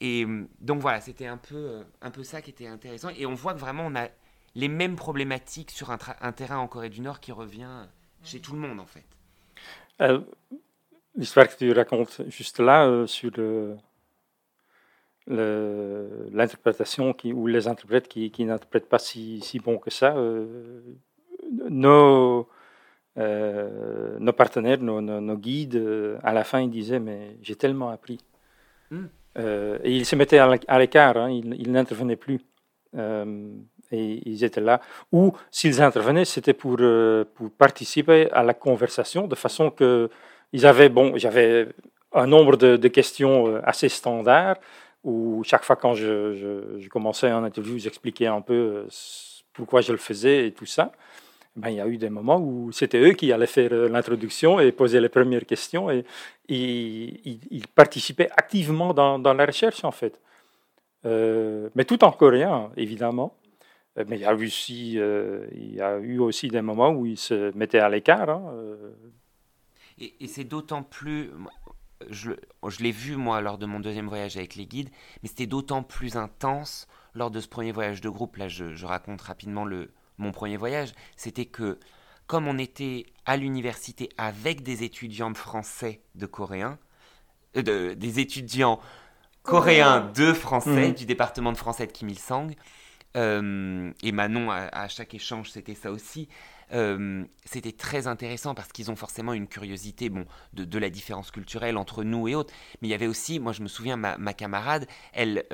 Et euh, donc voilà, c'était un peu, euh, un peu ça qui était intéressant. Et on voit que vraiment, on a les mêmes problématiques sur un, un terrain en Corée du Nord qui revient chez tout le monde, en fait. Euh, l'histoire que tu racontes juste là, sur l'interprétation ou les interprètes qui, qui n'interprètent pas si, si, bon que ça, nos, nos partenaires, nos, nos, guides, à la fin, ils disaient, mais j'ai tellement appris. Hmm. Euh, et ils se mettaient à l'écart, hein, ils, n'intervenaient plus. Euh, et ils étaient là. Ou s'ils intervenaient, c'était pour, euh, pour, participer à la conversation, de façon que ils avaient, bon, j'avais un nombre de, questions assez standards, où chaque fois quand je, je commençais un interview, j'expliquais un peu pourquoi je le faisais et tout ça. Ben, il y a eu des moments où c'était eux qui allaient faire euh, l'introduction et poser les premières questions et, ils participaient activement dans, dans, la recherche en fait. Euh, mais tout en coréen, évidemment. Euh, mais il y, a eu aussi, il y a eu aussi des moments où ils se mettaient à l'écart. Hein, et, c'est d'autant plus, je, l'ai vu moi lors de mon deuxième voyage avec les guides, mais c'était d'autant plus intense lors de ce premier voyage de groupe. Là, je raconte rapidement le, mon premier voyage, c'était que comme on était à l'université avec des étudiants de français de coréens, euh, des étudiants coréens de français, mhm. du département de français de Kim Il-sung, euh, et Manon, à, chaque échange, c'était ça aussi. Euh, c'était très intéressant parce qu'ils ont forcément une curiosité bon, de, la différence culturelle entre nous et autres. Mais il y avait aussi, moi je me souviens, ma, ma camarade, elle,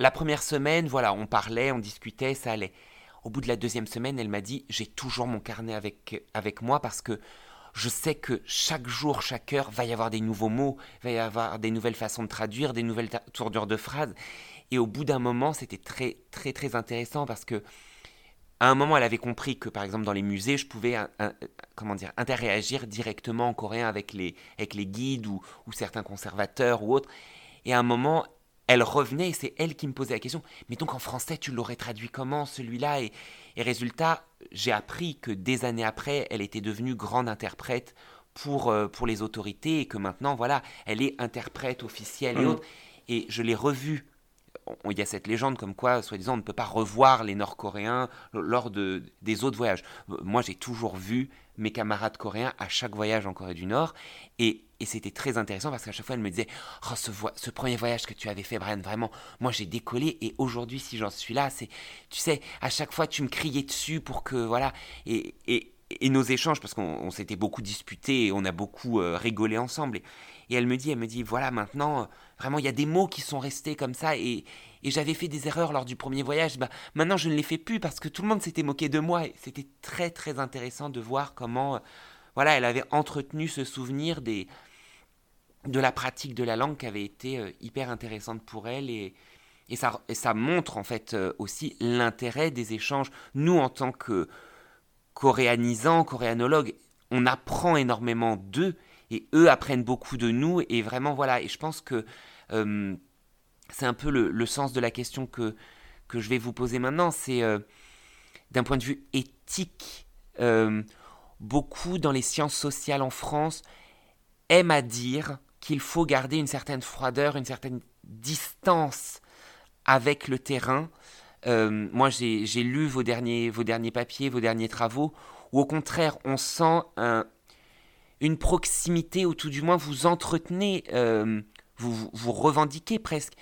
la première semaine, voilà, on parlait, on discutait, ça allait. Au bout de la deuxième semaine, elle m'a dit J'ai toujours mon carnet avec, avec moi parce que je sais que chaque jour, chaque heure, va y avoir des nouveaux mots, va y avoir des nouvelles façons de traduire, des nouvelles tournures de phrases. Et au bout d'un moment, c'était très, très, très intéressant parce que à un moment, elle avait compris que, par exemple, dans les musées, je pouvais, comment dire, interagir directement en coréen avec les, avec les guides ou, ou certains conservateurs ou autres. Et à un moment, elle revenait et c'est elle qui me posait la question. Mais donc en français, tu l'aurais traduit comment celui-là? Et, résultat, j'ai appris que des années après, elle était devenue grande interprète pour, euh, pour les autorités et que maintenant, voilà, elle est interprète officielle et mmh. autres. Et je l'ai revue. Il y a cette légende comme quoi, soi-disant, on ne peut pas revoir les Nord-Coréens lors de, des autres voyages. Moi, j'ai toujours vu mes camarades coréens à chaque voyage en Corée du Nord. Et, c'était très intéressant parce qu'à chaque fois, elle me disait Oh, ce, ce, premier voyage que tu avais fait, Brian, vraiment, moi j'ai décollé. Et aujourd'hui, si j'en suis là, c'est, tu sais, à chaque fois, tu me criais dessus pour que, voilà. Et, et, nos échanges, parce qu'on s'était beaucoup disputés et on a beaucoup euh, rigolé ensemble. Et, et, elle me dit, elle me dit, voilà, maintenant, vraiment, il y a des mots qui sont restés comme ça. Et, j'avais fait des erreurs lors du premier voyage, bah, maintenant je ne les fais plus parce que tout le monde s'était moqué de moi. C'était très très intéressant de voir comment euh, voilà, elle avait entretenu ce souvenir des, de la pratique de la langue qui avait été euh, hyper intéressante pour elle. Et, et, ça, et ça montre en fait euh, aussi l'intérêt des échanges. Nous, en tant que coréanisants, coréanologues, on apprend énormément d'eux et eux apprennent beaucoup de nous. Et vraiment, voilà, et je pense que c'est un peu le, sens de la question que, que je vais vous poser maintenant. C'est euh, d'un point de vue éthique, euh, beaucoup dans les sciences sociales en France aiment à dire qu'il faut garder une certaine froideur, une certaine distance avec le terrain, moi, j'ai lu vos derniers, vos derniers papiers, vos derniers travaux, où au contraire, on sent une proximité, ou tout du moins vous entretenez, vous, revendiquez presque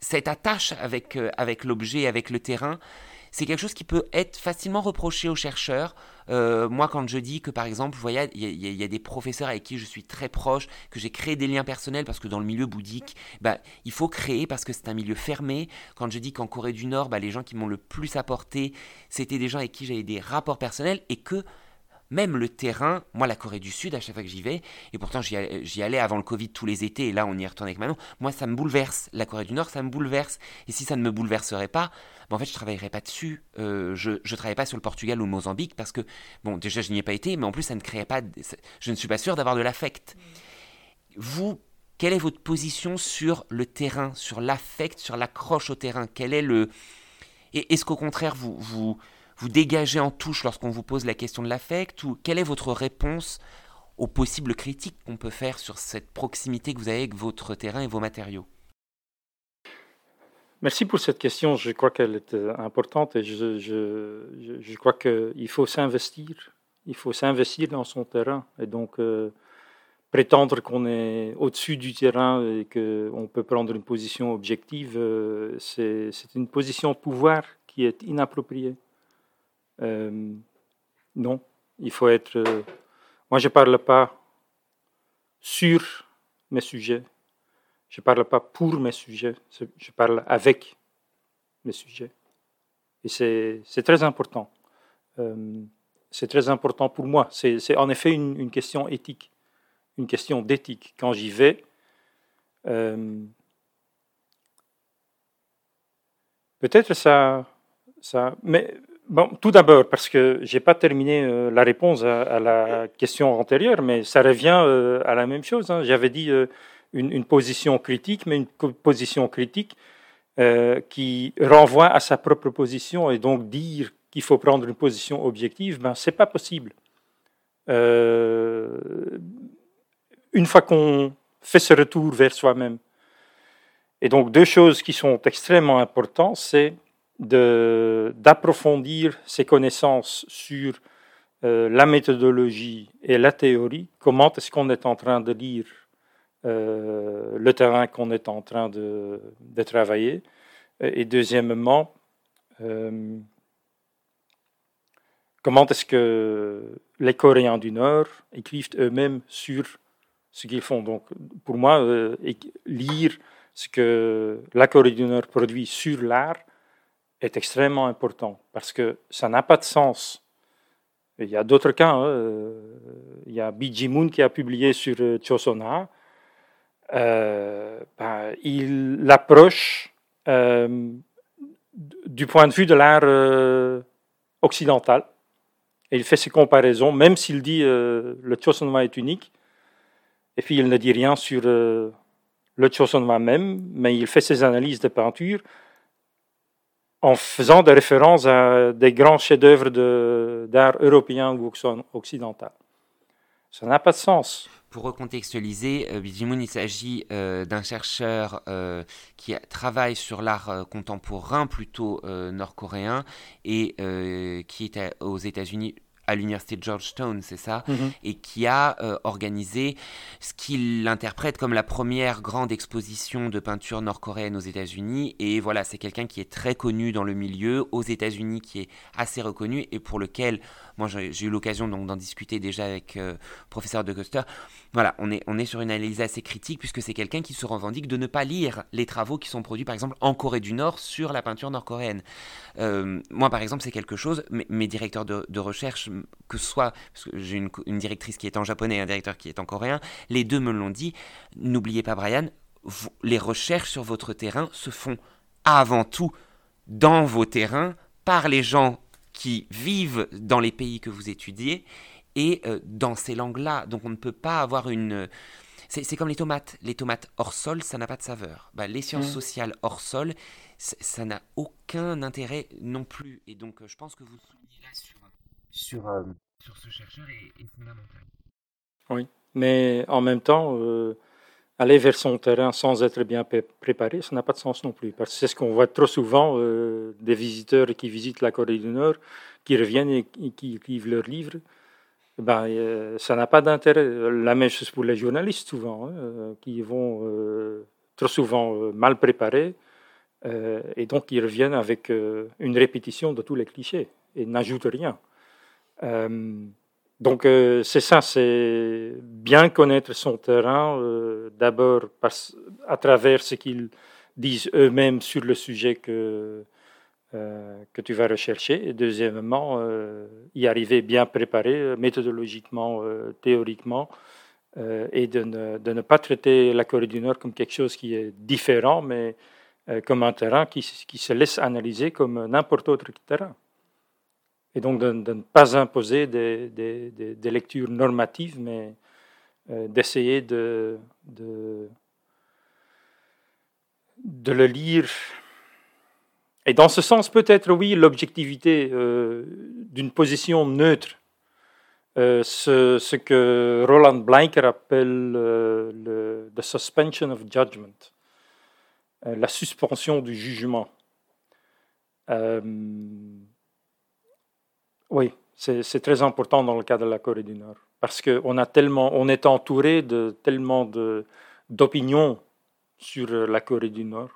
cette attache avec, avec l'objet, avec le terrain c'est quelque chose qui peut être facilement reproché aux chercheurs. Euh, moi, quand je dis que, par exemple, il y, a des professeurs avec qui je suis très proche, que j'ai créé des liens personnels parce que dans le milieu bouddhique, bah, il faut créer parce que c'est un milieu fermé. Quand je dis qu'en Corée du Nord, bah, les gens qui m'ont le plus apporté, c'était des gens avec qui j'avais des rapports personnels et que même le terrain, moi la Corée du Sud, à chaque fois que j'y vais, et pourtant j'y allais avant le Covid tous les étés, et là on y retourne avec maintenant, moi ça me bouleverse. La Corée du Nord, ça me bouleverse. Et si ça ne me bouleverserait pas, ben, en fait je travaillerais pas dessus. Euh, je ne travaillerais pas sur le Portugal ou le Mozambique, parce que, bon, déjà je n'y ai pas été, mais en plus ça ne créait pas, je ne suis pas sûr d'avoir de l'affect. Vous, quelle est votre position sur le terrain, sur l'affect, sur l'accroche au terrain? Quel est le... Est-ce qu'au contraire, vous, vous, vous dégagez en touche lorsqu'on vous pose la question de l'affect ou quelle est votre réponse aux possibles critiques qu'on peut faire sur cette proximité que vous avez avec votre terrain et vos matériaux? Merci pour cette question. Je crois qu'elle est euh, importante et je, je, je, crois qu'il faut s'investir. Il faut s'investir dans son terrain et donc euh, prétendre qu'on est au-dessus du terrain et qu'on peut prendre une position objective, euh, c'est une position de pouvoir qui est inappropriée. Euh, non, il faut être. Euh, moi, je ne parle pas sur mes sujets. Je ne parle pas pour mes sujets. Je parle avec mes sujets. Et c'est très important. Euh, c'est très important pour moi. C'est en effet une, question éthique, une question d'éthique. Quand j'y vais, peut-être ça, ça. Mais Bon, tout d'abord, parce que je n'ai pas terminé euh, la réponse à, la question antérieure, mais ça revient euh, à la même chose. Hein. J'avais dit euh, une, position critique, mais une position critique qui renvoie à sa propre position, et donc dire qu'il faut prendre une position objective, ben, ce n'est pas possible. une fois qu'on fait ce retour vers soi-même. Et donc, deux choses qui sont extrêmement importantes, c'est d'approfondir ses connaissances sur euh, la méthodologie et la théorie, comment est-ce qu'on est en train de lire euh, le terrain qu'on est en train de, travailler? Et deuxièmement, euh, comment est-ce que les Coréens du Nord écrivent eux-mêmes sur ce qu'ils font? Donc, pour moi, lire ce que la Corée du Nord produit sur l'art, est extrêmement important parce que ça n'a pas de sens. Il y a d'autres cas. Hein, euh, il y a B.G. Moon qui a publié sur euh, Chosona. Euh, ben, il l'approche du point de vue de l'art occidental. Et il fait ses comparaisons, même s'il dit le Chosonwa est unique. Et puis il ne dit rien sur le Chosonwa même, mais il fait ses analyses de peinture en faisant des références à des grands chefs-d'œuvre d'art européen ou occidental. Ça n'a pas de sens. Pour recontextualiser, euh, Bijimoun, il s'agit euh, d'un chercheur euh, qui travaille sur l'art contemporain plutôt nord-coréen et qui est aux États-Unis à l'université de Georgetown, c'est ça, mhm. et qui a euh, organisé ce qu'il interprète comme la première grande exposition de peinture nord-coréenne aux États-Unis. Et voilà, c'est quelqu'un qui est très connu dans le milieu, aux États-Unis, qui est assez reconnu et pour lequel moi, j'ai eu l'occasion donc d'en discuter déjà avec euh, professeur de Coster. Voilà, on est, on est sur une analyse assez critique puisque c'est quelqu'un qui se revendique de ne pas lire les travaux qui sont produits, par exemple, en Corée du Nord sur la peinture nord-coréenne. Euh, moi, par exemple, c'est quelque chose, mes, directeurs de, recherche, que ce soit, parce que j'ai une, directrice qui est en japonais et un directeur qui est en coréen, les deux me l'ont dit. N'oubliez pas, Brian, les recherches sur votre terrain se font avant tout dans vos terrains par les gens qui vivent dans les pays que vous étudiez et euh, dans ces langues-là. Donc on ne peut pas avoir une... C'est comme les tomates. Les tomates hors sol, ça n'a pas de saveur. Bah, les sciences mmh. sociales hors sol, ça n'a aucun intérêt non plus. Et donc euh, je pense que vous soulignez là sur, sur, euh, sur ce chercheur est, fondamental. Oui, mais en même temps, aller vers son terrain sans être bien préparé, ça n'a pas de sens non plus. Parce que c'est ce qu'on voit trop souvent euh, des visiteurs qui visitent la Corée du Nord, qui reviennent et, qui écrivent leurs livres. Ben, euh, ça n'a pas d'intérêt. La même chose pour les journalistes, souvent, hein, euh, qui vont trop souvent mal préparés. et donc, ils reviennent avec une répétition de tous les clichés et n'ajoutent rien. Donc euh, c'est ça, c'est bien connaître son terrain, euh, d'abord à travers ce qu'ils disent eux-mêmes sur le sujet que, euh, que tu vas rechercher, et deuxièmement, y arriver bien préparé, méthodologiquement, théoriquement, et de ne, pas traiter la Corée du Nord comme quelque chose qui est différent, mais comme un terrain qui, qui se laisse analyser comme n'importe autre terrain et donc de, ne pas imposer des, lectures normatives, mais euh, d'essayer de, de, le lire. Et dans ce sens, peut-être, oui, l'objectivité euh, d'une position neutre, euh, ce, que Roland Blanker appelle le the suspension of judgment, la suspension du jugement. Oui, c'est très important dans le cas de la Corée du Nord, parce qu'on est entouré de tellement d'opinions sur la Corée du Nord,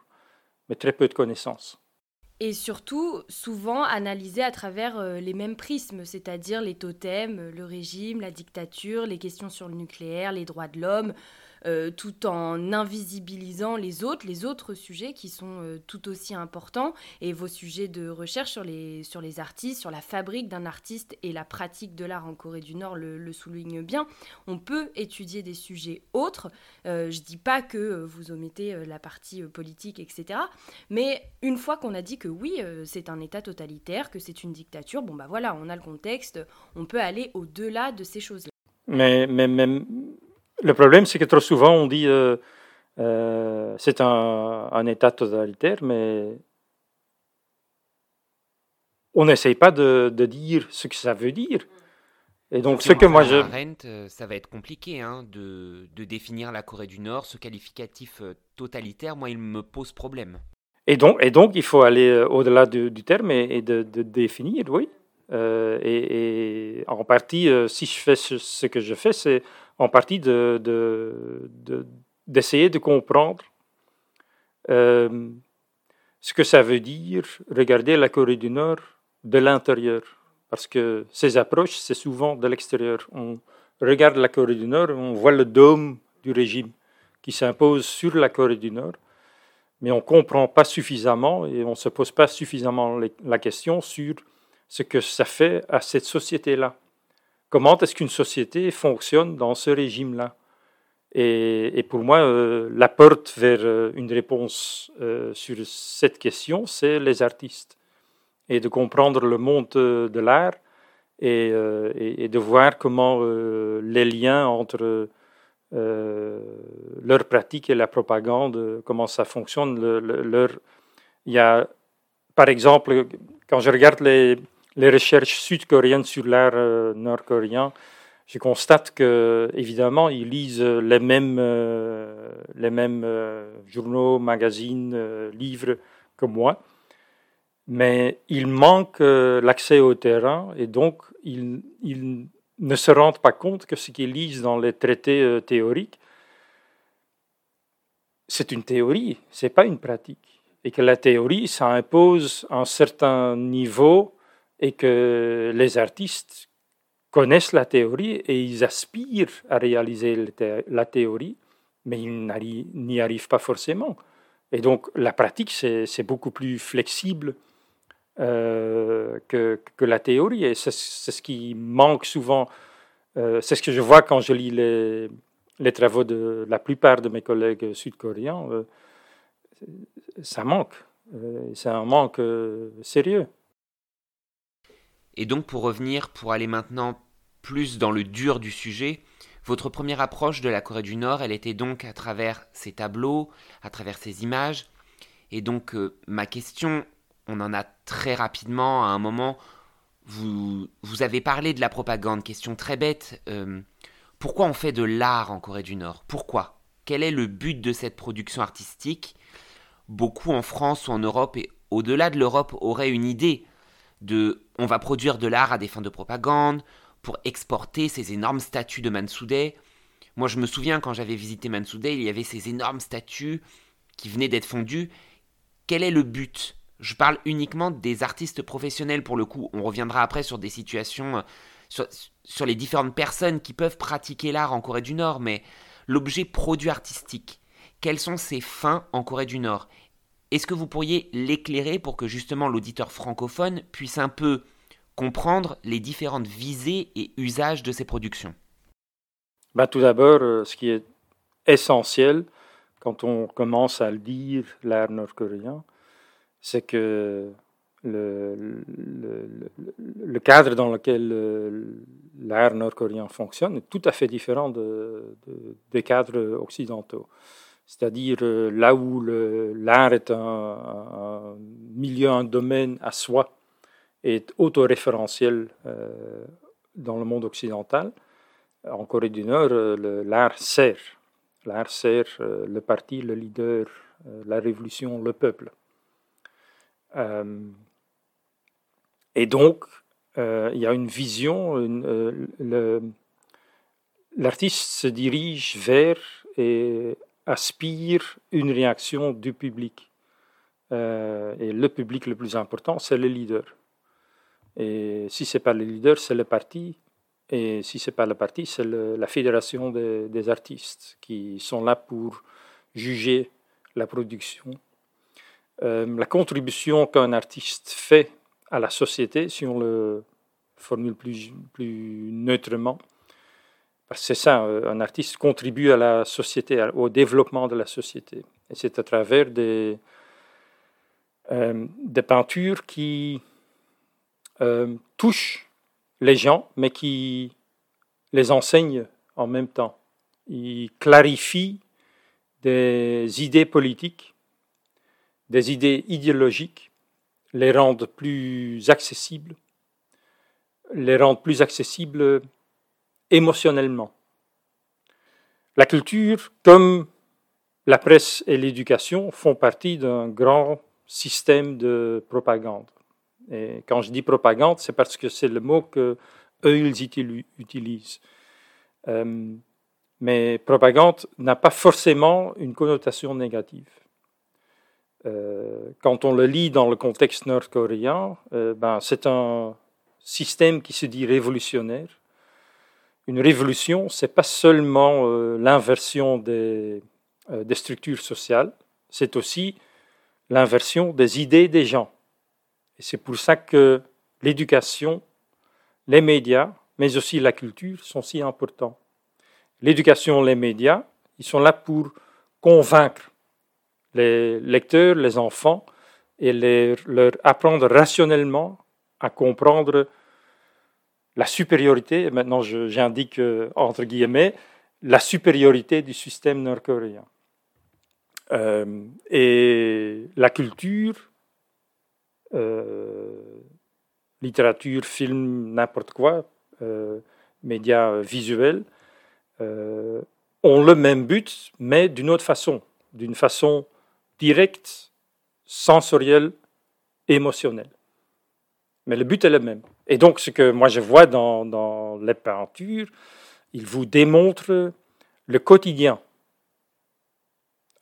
mais très peu de connaissances. Et surtout, souvent analysé à travers euh, les mêmes prismes, c'est-à-dire les totems, le régime, la dictature, les questions sur le nucléaire, les droits de l'homme, euh, tout en invisibilisant les autres, les autres sujets qui sont euh, tout aussi importants. Et vos sujets de recherche sur les, sur les artistes, sur la fabrique d'un artiste et la pratique de l'art en Corée du Nord le, le soulignent bien. On peut étudier des sujets autres. Euh, je dis pas que vous omettez la partie politique, etc. Mais une fois qu'on a dit que oui, c'est un État totalitaire, que c'est une dictature, bon bah voilà, on a le contexte, on peut aller au-delà de ces choses-là. Mais, mais, mais le problème, c'est que trop souvent, on dit euh, euh, c'est un, un, État totalitaire, mais on n'essaye pas de, de, dire ce que ça veut dire. Et donc, ce que moi je. Arendt, euh, ça va être compliqué hein, de, de, définir la Corée du Nord, ce qualificatif totalitaire, moi, il me pose problème. Et donc, et donc il faut aller au-delà du, du, terme et, et de, de, définir, oui. Euh, et, et, en partie, si je fais ce, ce que je fais, c'est en partie d'essayer de, comprendre euh, ce que ça veut dire regarder la Corée du Nord de l'intérieur. Parce que ces approches, c'est souvent de l'extérieur. On regarde la Corée du Nord, on voit le dôme du régime qui s'impose sur la Corée du Nord, mais on ne comprend pas suffisamment et on ne se pose pas suffisamment la question sur ce que ça fait à cette société-là. Comment est-ce qu'une société fonctionne dans ce régime-là? Et, pour moi, euh, la porte vers euh, une réponse euh, sur cette question, c'est les artistes. Et de comprendre le monde de l'art et, et, de voir comment les liens entre leur pratique et la propagande, comment ça fonctionne. leur... Il y a, par exemple, quand je regarde les, les recherches sud-coréennes sur l'art euh, nord-coréen, je constate que évidemment ils lisent les mêmes, euh, euh, journaux, magazines, livres que moi, mais il manque l'accès au terrain et donc ils, ils, ne se rendent pas compte que ce qu'ils lisent dans les traités théoriques, c'est une théorie, c'est pas une pratique, et que la théorie ça impose un certain niveau et que les artistes connaissent la théorie et ils aspirent à réaliser la théorie, mais ils n'y arrivent pas forcément. Et donc la pratique, c'est beaucoup plus flexible euh, que, la théorie, et c'est ce qui manque souvent. Euh, c'est ce que je vois quand je lis les, les, travaux de la plupart de mes collègues sud-coréens. Euh, ça manque. c'est un manque sérieux. Et donc pour revenir, pour aller maintenant plus dans le dur du sujet, votre première approche de la Corée du Nord, elle était donc à travers ces tableaux, à travers ces images. Et donc euh, ma question, on en a très rapidement à un moment, vous, vous avez parlé de la propagande, question très bête. Euh, pourquoi on fait de l'art en Corée du Nord? Pourquoi? Quel est le but de cette production artistique? Beaucoup en France ou en Europe et au-delà de l'Europe auraient une idée de on va produire de l'art à des fins de propagande, pour exporter ces énormes statues de Mansoudé. Moi, je me souviens quand j'avais visité Mansoudé, il y avait ces énormes statues qui venaient d'être fondues. Quel est le but? Je parle uniquement des artistes professionnels pour le coup. On reviendra après sur des situations, sur, sur les différentes personnes qui peuvent pratiquer l'art en Corée du Nord, mais l'objet produit artistique. Quelles sont ses fins en Corée du Nord? Est-ce que vous pourriez l'éclairer pour que justement l'auditeur francophone puisse un peu comprendre les différentes visées et usages de ces productions? Bah, Tout d'abord, euh, ce qui est essentiel quand on commence à lire l'art nord-coréen, c'est que le, cadre dans lequel euh, l'art nord-coréen fonctionne est tout à fait différent de, des cadres occidentaux. C'est-à-dire euh, là où l'art est un, milieu, un domaine à soi, est autoréférentiel euh, dans le monde occidental. En Corée du Nord, euh, l'art sert. L'art sert le parti, le leader, la révolution, le peuple. et donc, il y a une vision, l'artiste se dirige vers aspire une réaction du public. et le public le plus important, c'est le leader. Et si ce n'est pas le leader, c'est le parti. Et si ce n'est pas le parti, c'est la fédération des, artistes qui sont là pour juger la production. Euh, la contribution qu'un artiste fait à la société, si on le formule plus, neutrement, c'est ça, euh, un artiste contribue à la société, au développement de la société. Et c'est à travers des, euh, peintures qui euh, touche les gens, mais qui les enseigne en même temps. Il clarifie des idées politiques, des idées idéologiques, les rendent plus accessibles, les rendent plus accessibles émotionnellement. La culture, comme la presse et l'éducation, font partie d'un grand système de propagande. Et quand je dis propagande, c'est parce que c'est le mot que eux ils utilisent. Euh, mais propagande n'a pas forcément une connotation négative. Euh, quand on le lit dans le contexte nord-coréen, euh, ben, c'est un système qui se dit révolutionnaire. Une révolution, c'est pas seulement l'inversion des, des structures sociales, c'est aussi l'inversion des idées des gens. Et c'est pour ça que l'éducation, les médias, mais aussi la culture sont si importants. L'éducation, les médias, ils sont là pour convaincre les lecteurs, les enfants, et leur apprendre rationnellement à comprendre la supériorité, et maintenant j'indique entre guillemets, la supériorité du système nord-coréen. Euh, et la culture, euh, littérature, film, n'importe quoi, euh, médias visuels, euh, ont le même but, mais d'une autre façon, d'une façon directe, sensorielle, émotionnelle. Mais le but est le même. Et donc, ce que moi je vois dans, les peintures, il vous démontre le quotidien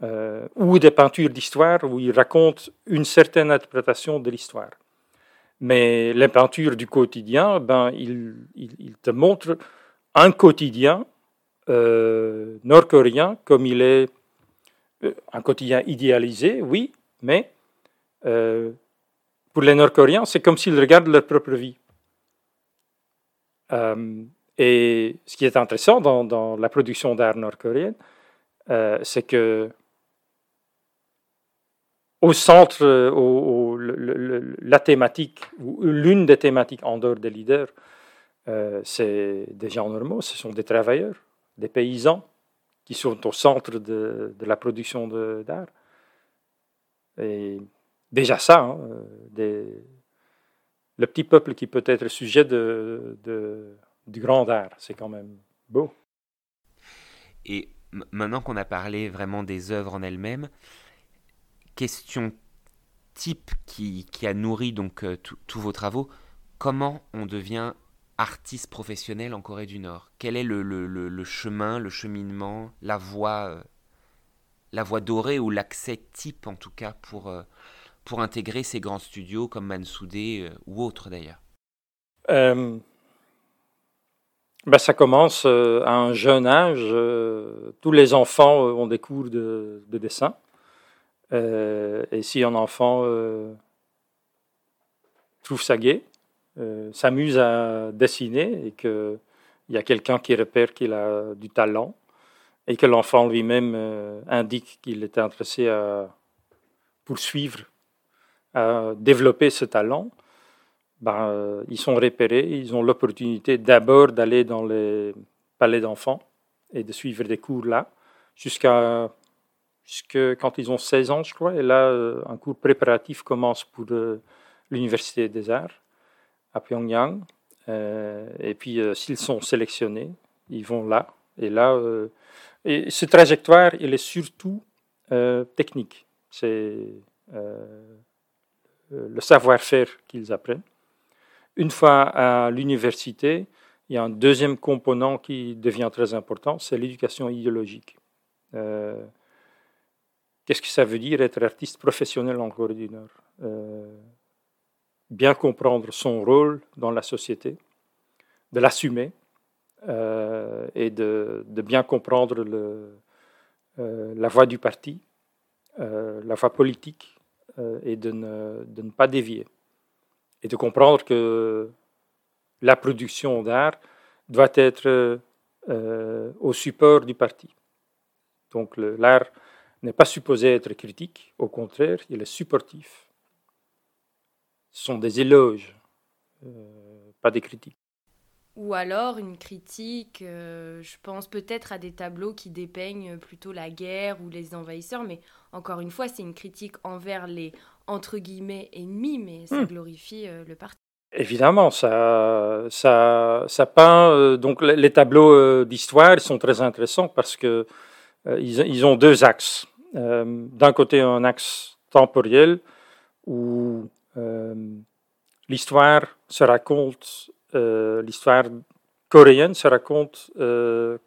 euh, ou des peintures d'histoire où il raconte une certaine interprétation de l'histoire. Mais les peintures du quotidien, ben, il, il, te montre un quotidien euh, nord-coréen comme il est euh, un quotidien idéalisé, oui, mais pour les Nord-Coréens, c'est comme s'ils regardent leur propre vie. Et ce qui est intéressant dans, la production d'art nord-coréenne, c'est que au centre, euh, la thématique, ou l'une des thématiques en dehors des leaders, euh, c'est des gens normaux, ce sont des travailleurs, des paysans qui sont au centre de, la production d'art. Et déjà ça, hein, le petit peuple qui peut être sujet de, du grand art, c'est quand même beau. Et maintenant qu'on a parlé vraiment des œuvres en elles-mêmes, question type qui, a nourri donc euh, tous vos travaux, comment on devient artiste professionnel en Corée du Nord? Quel est le, chemin, le cheminement, la voie, euh, la voie dorée ou l'accès type en tout cas pour, euh, pour intégrer ces grands studios comme Mansoudé ou autres d'ailleurs ben, Ça commence à un jeune âge. tous les enfants ont des cours de dessin. Euh, et si un enfant euh, trouve ça gai, euh, s'amuse à dessiner et qu'il y a quelqu'un qui repère qu'il a du talent et que l'enfant lui-même indique qu'il est intéressé à poursuivre, à développer ce talent, ben, ils sont repérés, ils ont l'opportunité d'abord d'aller dans les palais d'enfants et de suivre des cours là, jusqu'à jusque quand ils ont 16 ans, je crois. Et là, euh, un cours préparatif commence pour euh, l'Université des Arts à Pyongyang. Euh, et puis, s'ils sont sélectionnés, ils vont là. Et là, et ce trajectoire, il est surtout technique. C'est le savoir-faire qu'ils apprennent. Une fois à l'université, il y a un deuxième component qui devient très important, c'est l'éducation idéologique. Qu'est-ce que ça veut dire être artiste professionnel en Corée du Nord euh, Bien comprendre son rôle dans la société, de l'assumer euh, et de, bien comprendre euh, la voie du parti, la voie politique et de ne, de ne, pas dévier. Et de comprendre que la production d'art doit être au support du parti. Donc l'art n'est pas supposé être critique, au contraire, il est supportif. Ce sont des éloges, euh, pas des critiques. Ou alors une critique, euh, je pense peut-être à des tableaux qui dépeignent plutôt la guerre ou les envahisseurs, mais encore une fois, c'est une critique envers les entre guillemets ennemis, mais ça hmm. glorifie euh, le parti. Évidemment, ça, ça, ça peint. donc les tableaux d'histoire sont très intéressants parce que euh, ils, ont deux axes. Euh, d'un côté, un axe temporel où euh, l'histoire se raconte, l'histoire coréenne se raconte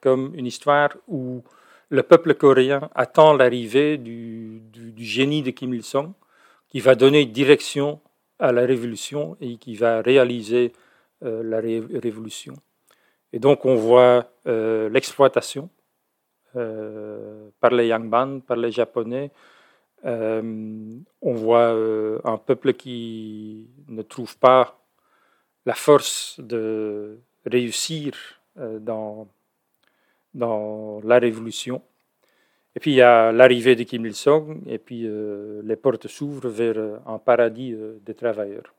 comme une histoire où le peuple coréen attend l'arrivée du, génie de Kim Il-sung, qui va donner direction à la révolution et qui va réaliser la révolution. Et donc on voit l'exploitation euh, par les Yangban, par les Japonais. Euh, on voit euh, un peuple qui ne trouve pas la force de réussir dans, dans la révolution. Et puis il y a l'arrivée de Kim Il-sung, et puis les portes s'ouvrent vers un paradis des travailleurs.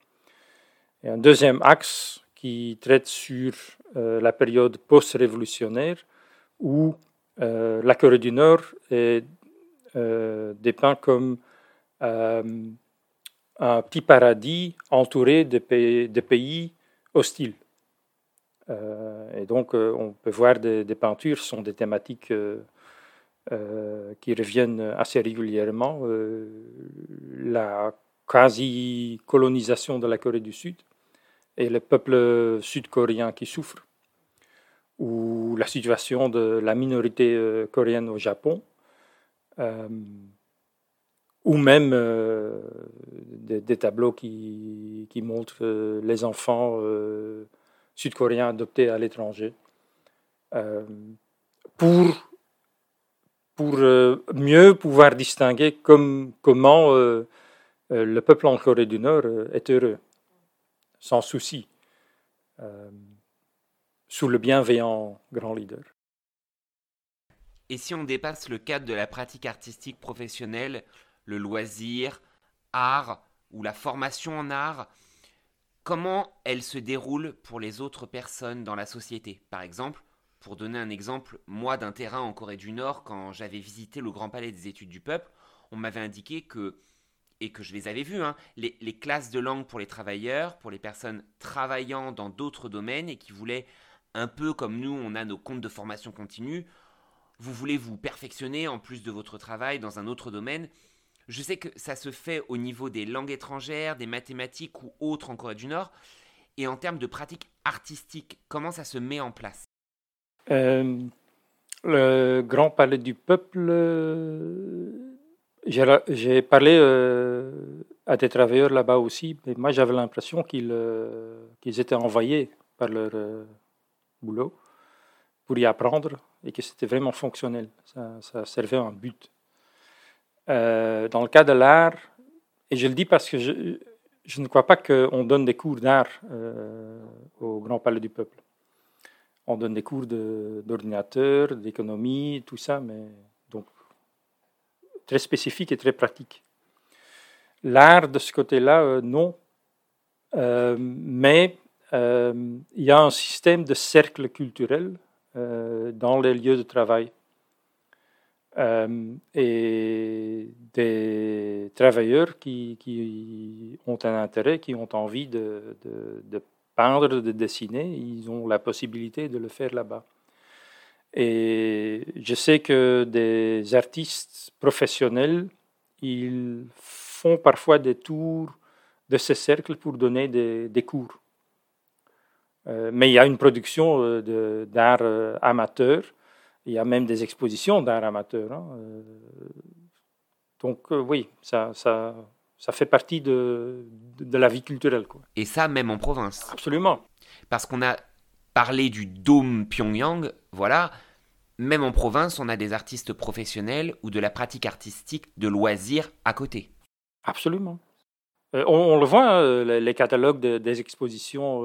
Et un deuxième axe qui traite sur la période post-révolutionnaire, où euh, la Corée du Nord est euh, dépeint comme euh, un petit paradis entouré de pays, hostiles. et donc, on peut voir des, des, peintures, ce sont des thématiques qui reviennent assez régulièrement. la quasi-colonisation de la Corée du Sud et le peuple sud-coréen qui souffre ou la situation de la minorité euh, coréenne au Japon, euh, ou même euh, des, tableaux qui, qui montrent les enfants sud-coréens adoptés à l'étranger, pour, pour mieux pouvoir distinguer comme, comment le peuple en Corée du Nord est heureux, sans souci sous le bienveillant grand leader. Et si on dépasse le cadre de la pratique artistique professionnelle, le loisir, art ou la formation en art, comment elle se déroule pour les autres personnes dans la société? Par exemple, pour donner un exemple, moi d'un terrain en Corée du Nord, quand j'avais visité le Grand Palais des études du peuple, on m'avait indiqué que, et que je les avais vus, hein, les, les, classes de langue pour les travailleurs, pour les personnes travaillant dans d'autres domaines et qui voulaient un peu comme nous, on a nos comptes de formation continue, vous voulez vous perfectionner en plus de votre travail dans un autre domaine. Je sais que ça se fait au niveau des langues étrangères, des mathématiques ou autres en Corée du Nord. Et en termes de pratique artistique, comment ça se met en place? Euh, Le Grand Palais du Peuple, euh, j'ai parlé euh, à des travailleurs là-bas aussi, mais moi j'avais l'impression qu'ils étaient envoyés par leur boulot pour y apprendre et que c'était vraiment fonctionnel. Ça, servait un but. Euh, dans le cas de l'art, et je le dis parce que je, ne crois pas qu'on donne des cours d'art euh, au Grand Palais du Peuple. On donne des cours d'ordinateur, d'économie, tout ça, mais donc très spécifique et très pratique. L'art de ce côté-là, euh, non. mais il y a un système de cercle culturel dans les lieux de travail. Euh, et des travailleurs qui, qui, ont un intérêt, qui ont envie de, de, peindre, de dessiner, ils ont la possibilité de le faire là-bas. Et je sais que des artistes professionnels, ils font parfois des tours de ces cercles pour donner des, des cours. Euh, mais il y a une production euh, d'art amateur. Il y a même des expositions d'art amateur. Hein, donc oui, ça, ça, ça fait partie de, de, la vie culturelle. Quoi. Et ça, même en province. Absolument. Parce qu'on a parlé du Dôme Pyongyang, voilà. Même en province, on a des artistes professionnels ou de la pratique artistique de loisirs à côté. Absolument. on, le voit, hein, les, catalogues des expositions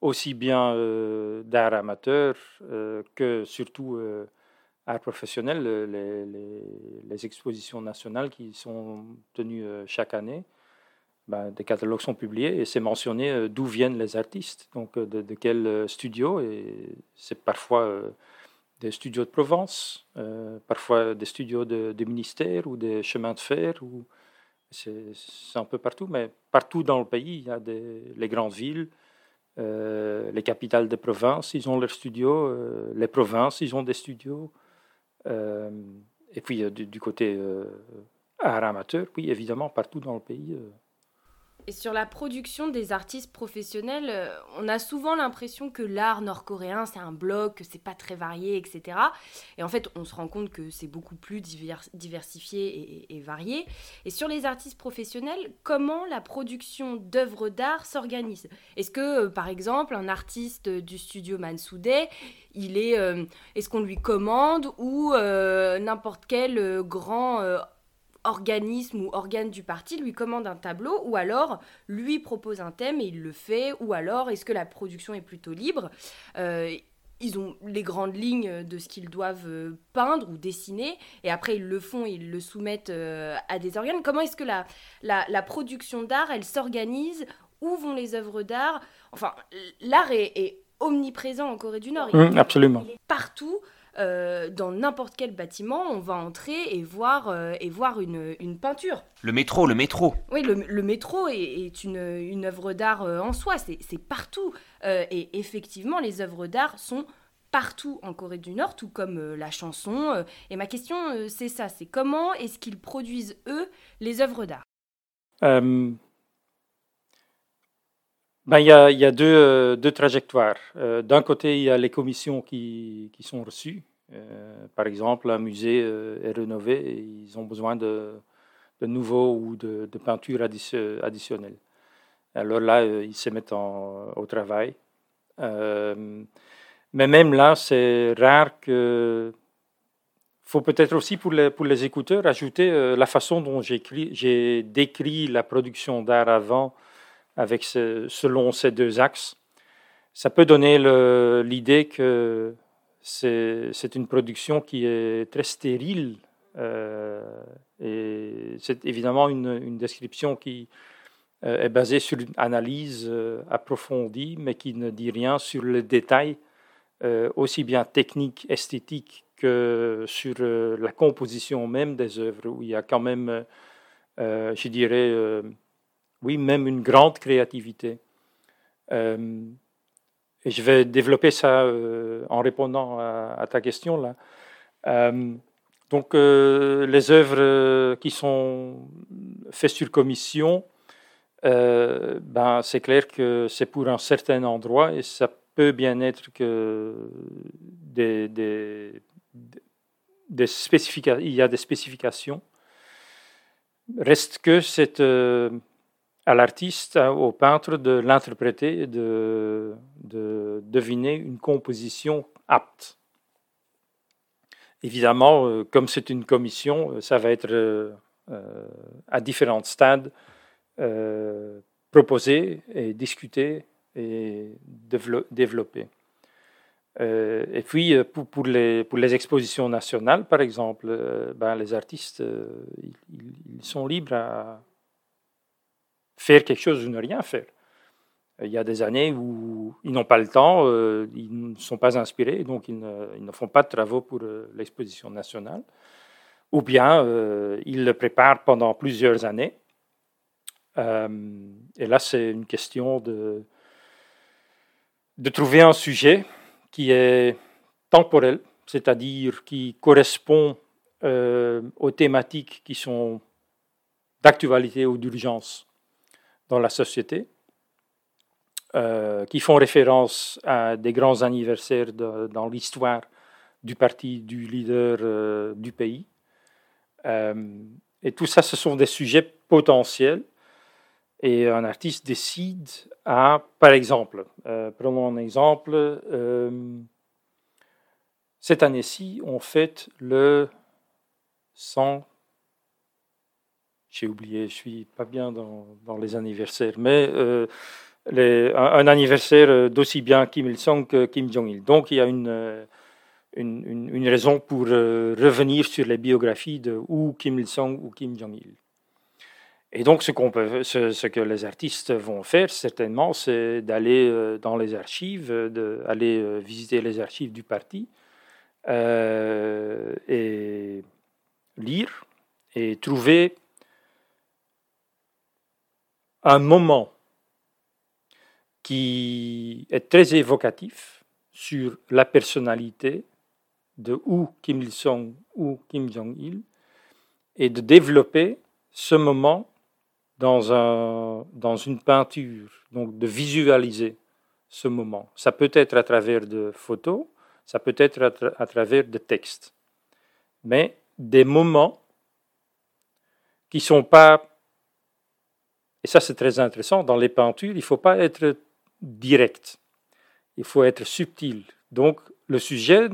aussi bien euh, d'art amateur euh, que surtout euh, art professionnel, les, expositions nationales qui sont tenues chaque année. Ben, des catalogues sont publiés et c'est mentionné d'où viennent les artistes, donc de, quel studio. Et c'est parfois des studios de Provence, parfois des studios de, ministères ou des chemins de fer. C'est, un peu partout, mais partout dans le pays, il y a des, les grandes villes, euh, les capitales de province, ils ont leurs studios. Euh, les provinces, ils ont des studios. Euh, et puis du, côté art amateur, oui, évidemment, partout dans le pays. Et sur la production des artistes professionnels, euh, on a souvent l'impression que l'art nord-coréen, c'est un bloc, que c'est pas très varié, etc. Et en fait, on se rend compte que c'est beaucoup plus diversifié et, varié. Et sur les artistes professionnels, comment la production d'œuvres d'art s'organise? Est-ce que, euh, par exemple, un artiste du studio Mansude, il est, euh, est-ce qu'on lui commande ou n'importe quel grand organisme ou organe du parti lui commande un tableau ou alors lui propose un thème et il le fait ou alors est-ce que la production est plutôt libre? Euh, ils ont les grandes lignes de ce qu'ils doivent euh, peindre ou dessiner, et après ils le font et ils le soumettent euh, à des organes. Comment est-ce que la, la, production d'art, elle s'organise? Où vont les œuvres d'art? Enfin, l'art est, omniprésent en Corée du Nord. Mmh, absolument. Il est partout. Euh, dans n'importe quel bâtiment, on va entrer et voir, euh, et voir une, une, peinture. Le métro, le métro. Oui, le, le métro est, est, une, une œuvre d'art euh, en soi, c'est partout. et effectivement, les œuvres d'art sont partout en Corée du Nord, tout comme la chanson. et ma question, c'est ça, c'est comment est-ce qu'ils produisent, eux, les œuvres d'art? Ben, il, y a, deux, euh, deux trajectoires. Euh, d'un côté, il y a les commissions qui, qui sont reçues. Euh, par exemple, un musée est rénové et ils ont besoin de, de nouveaux ou de, de peintures additionnelles. Alors là, ils se mettent en, au travail. mais même là, c'est rare que. Il faut peut-être aussi pour les, pour les écouteurs ajouter la façon dont j'ai décrit la production d'art avant avec selon ces deux axes, ça peut donner l'idée que c'est une production qui est très stérile. Euh, et c'est évidemment une, description qui euh, est basée sur une analyse euh, approfondie, mais qui ne dit rien sur le détail, aussi bien technique, esthétique que sur la composition même des œuvres, où il y a quand même, je dirais, oui, même une grande créativité. Euh, et je vais développer ça euh, en répondant à, ta question là. donc, les œuvres qui sont faites sur commission, ben, c'est clair que c'est pour un certain endroit et ça peut bien être que des, des, il y a des spécifications. Reste que c'est euh, à l'artiste, au peintre de l'interpréter de, de, deviner une composition apte. Évidemment, euh, comme c'est une commission, euh, ça va être à différents stades proposé et discuté et développé. Euh, et puis, euh, pour, les, expositions nationales, par exemple, euh, ben, les artistes, ils, sont libres à faire quelque chose ou ne rien faire. Il y a des années où ils n'ont pas le temps, ils ne sont pas inspirés, donc ils ne, font pas de travaux pour l'exposition nationale. Ou bien ils le préparent pendant plusieurs années. et là, c'est une question de, de trouver un sujet qui est temporel, c'est-à-dire qui correspond euh, aux thématiques qui sont d'actualité ou d'urgence dans la société, euh, qui font référence à des grands anniversaires dans l'histoire du parti, du leader euh, du pays. et tout ça, ce sont des sujets potentiels. Et un artiste décide par exemple, euh, prenons un exemple, euh, cette année-ci, on fête le 100. J'ai oublié, je suis pas bien dans, les anniversaires, mais euh, un, anniversaire d'aussi bien Kim Il-sung que Kim Jong-il. Donc il y a une, une, une raison pour revenir sur les biographies de ou Kim Il-sung ou Kim Jong-il. Et donc, ce, qu'on peut, ce, que les artistes vont faire, certainement, c'est d'aller euh, dans les archives, d'aller euh, visiter les archives du parti euh, et lire et trouver un moment qui est très évocatif sur la personnalité de ou Kim Il-sung ou Kim Jong-il et de développer ce moment dans, un, dans une peinture, donc de visualiser ce moment. Ça peut être à travers de photos, ça peut être à, travers de textes, mais des moments qui ne sont pas, et ça c'est très intéressant, dans les peintures, il ne faut pas être direct, il faut être subtil. Donc le sujet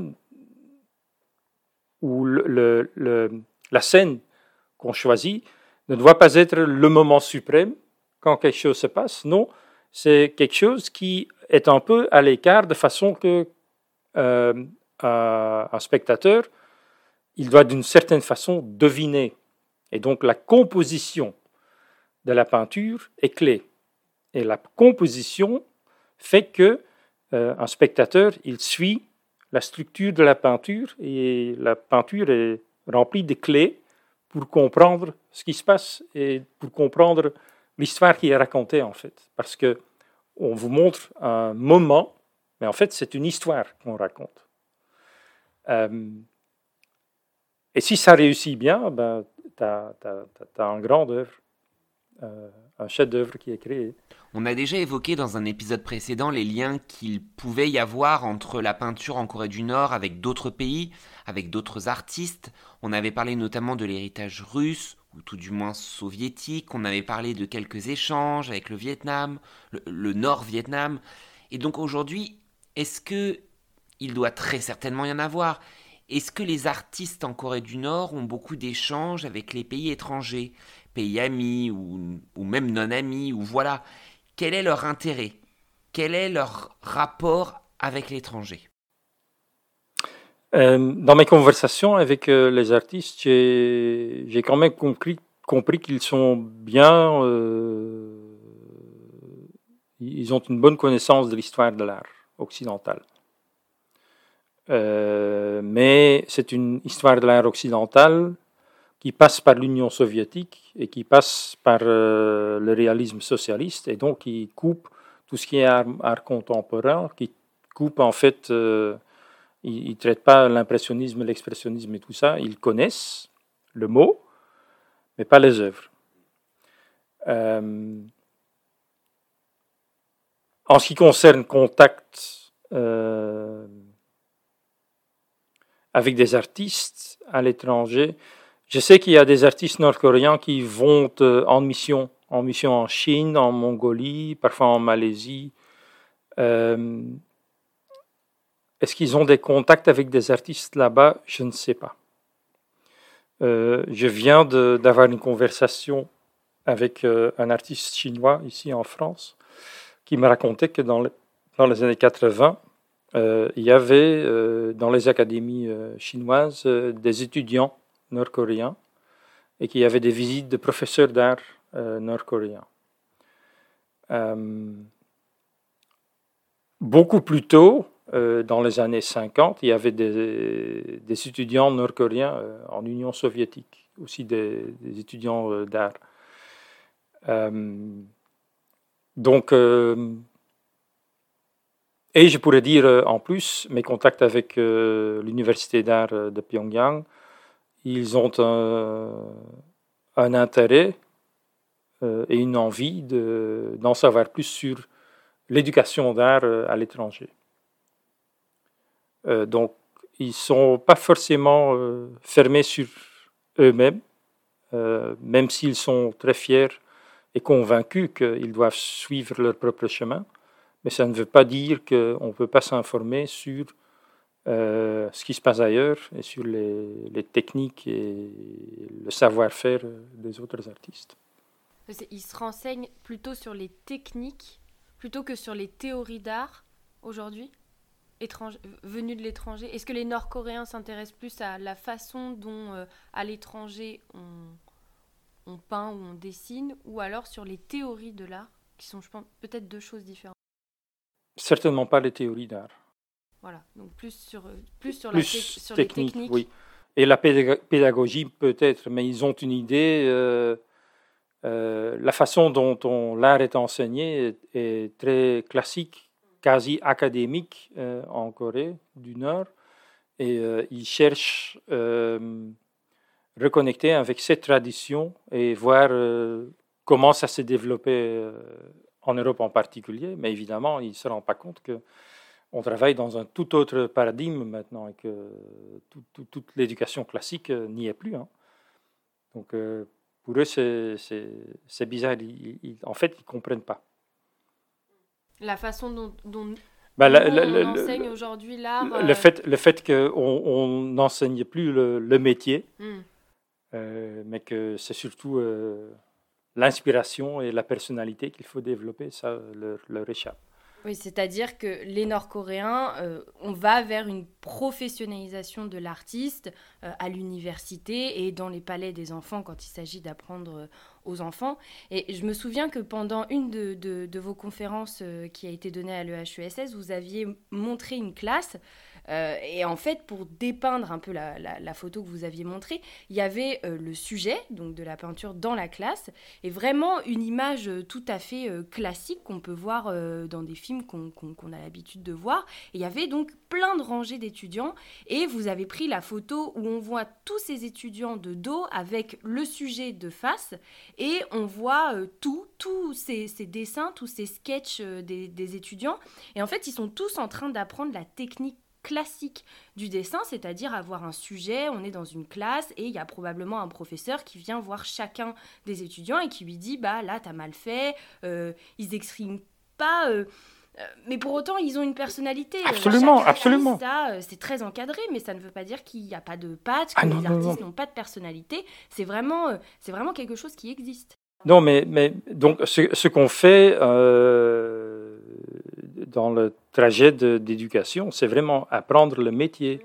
ou la scène qu'on choisit ne doit pas être le moment suprême quand quelque chose se passe. Non, c'est quelque chose qui est un peu à l'écart de façon que euh, un spectateur, il doit d'une certaine façon deviner. Et donc la composition de la peinture est clé. Et la composition fait que euh, un spectateur, il suit la structure de la peinture et la peinture est remplie de clés pour comprendre ce qui se passe et pour comprendre l'histoire qui est racontée en fait. Parce que on vous montre un moment, mais en fait c'est une histoire qu'on raconte. Euh, et si ça réussit bien, ben, tu as, un grand œuvre, euh, un chef-d'œuvre qui est créé. On a déjà évoqué dans un épisode précédent les liens qu'il pouvait y avoir entre la peinture en Corée du Nord avec d'autres pays, avec d'autres artistes. On avait parlé notamment de l'héritage russe, ou tout du moins soviétique. On avait parlé de quelques échanges avec le Vietnam, le, Nord-Vietnam. Et donc aujourd'hui, est-ce que il doit très certainement y en avoir? Est-ce que les artistes en Corée du Nord ont beaucoup d'échanges avec les pays étrangers, pays amis ou, même non amis, ou voilà. Quel est leur intérêt? Quel est leur rapport avec l'étranger? Euh, Dans mes conversations avec euh, les artistes, j'ai quand même compris, compris qu'ils sont bien... Euh, ils ont une bonne connaissance de l'histoire de l'art occidental. mais c'est une histoire de l'art occidental qui passe par l'Union soviétique et qui passe par euh, le réalisme socialiste et donc qui coupe tout ce qui est art, contemporain, qui coupe en fait euh, Ils ne traitent pas l'impressionnisme, l'expressionnisme et tout ça. Ils connaissent le mot, mais pas les œuvres. Euh, en ce qui concerne contact avec des artistes à l'étranger, je sais qu'il y a des artistes nord-coréens qui vont euh, en mission, en mission en Chine, en Mongolie, parfois en Malaisie. Euh, est-ce qu'ils ont des contacts avec des artistes là-bas? Je ne sais pas. je viens d'avoir une conversation avec un artiste chinois ici en France qui me racontait que dans, les années 80, euh, il y avait euh, dans les académies euh, chinoises des étudiants nord-coréens et qu'il y avait des visites de professeurs d'art nord-coréens. beaucoup plus tôt, dans les années 50, il y avait des, étudiants nord-coréens en Union soviétique, aussi des, des étudiants d'art. Donc, euh, et je pourrais dire euh, en plus, mes contacts avec euh, l'Université d'art de Pyongyang, ils ont un, intérêt et une envie d'en savoir plus sur l'éducation d'art à l'étranger. donc, ils ne sont pas forcément fermés sur eux-mêmes, même s'ils sont très fiers et convaincus qu'ils doivent suivre leur propre chemin, mais ça ne veut pas dire qu'on ne peut pas s'informer sur euh, ce qui se passe ailleurs et sur les, techniques et le savoir-faire des autres artistes. Ils se renseignent plutôt sur les techniques plutôt que sur les théories d'art aujourd'hui venus de l'étranger Est-ce que les Nord-Coréens s'intéressent plus à la façon dont, euh, à l'étranger, on, on peint ou on dessine, ou alors sur les théories de l'art, qui sont, je pense, peut-être deux choses différentes? Certainement pas les théories d'art. Voilà, donc plus sur, euh, plus sur, la sur les techniques. Oui. Et la pédagogie peut-être, mais ils ont une idée. Euh, euh, la façon dont l'art est enseigné est, très classique, quasi académique en Corée du Nord. Et ils cherchent reconnecter avec cette tradition et voir comment ça s'est développé en Europe en particulier. Mais évidemment, il ne se rend pas compte que on travaille dans un tout autre paradigme maintenant et que toute l'éducation classique euh, n'y est plus. Hein. Donc pour eux, c'est bizarre. en fait, ils ne comprennent pas. La façon dont, dont bah, on enseigne aujourd'hui l'art. Le, fait, le fait qu'on n'enseigne plus le, métier, hmm. Euh, mais que c'est surtout euh, l'inspiration et la personnalité qu'il faut développer, ça leur, leur échappe. Oui, c'est-à-dire que les Nord-Coréens, euh, on va vers une professionnalisation de l'artiste à l'université et dans les palais des enfants quand il s'agit d'apprendre aux enfants. Et je me souviens que pendant une de, de, de vos conférences qui a été donnée à l'EHESS, vous aviez montré une classe euh, et en fait, pour dépeindre un peu la, photo que vous aviez montrée, il y avait euh, le sujet, donc de la peinture dans la classe, et vraiment une image euh, tout à fait classique qu'on peut voir dans des films qu'on a l'habitude de voir. Et il y avait donc plein de rangées d'étudiants, et vous avez pris la photo où on voit tous ces étudiants de dos avec le sujet de face, et on voit tout, tous ces, dessins, tous ces sketchs des, des étudiants. Et en fait, ils sont tous en train d'apprendre la technique classique du dessin, c'est-à-dire avoir un sujet, on est dans une classe et il y a probablement un professeur qui vient voir chacun des étudiants et qui lui dit bah là t'as mal fait, euh, ils expriment pas. Euh, euh, mais pour autant, ils ont une personnalité. Absolument, absolument. c'est très encadré, mais ça ne veut pas dire qu'il n'y a pas de pattes, que ah les artistes n'ont pas de personnalité. C'est vraiment, c'est vraiment quelque chose qui existe. Non, mais, mais donc ce, ce qu'on fait, dans le trajet d'éducation, c'est vraiment apprendre le métier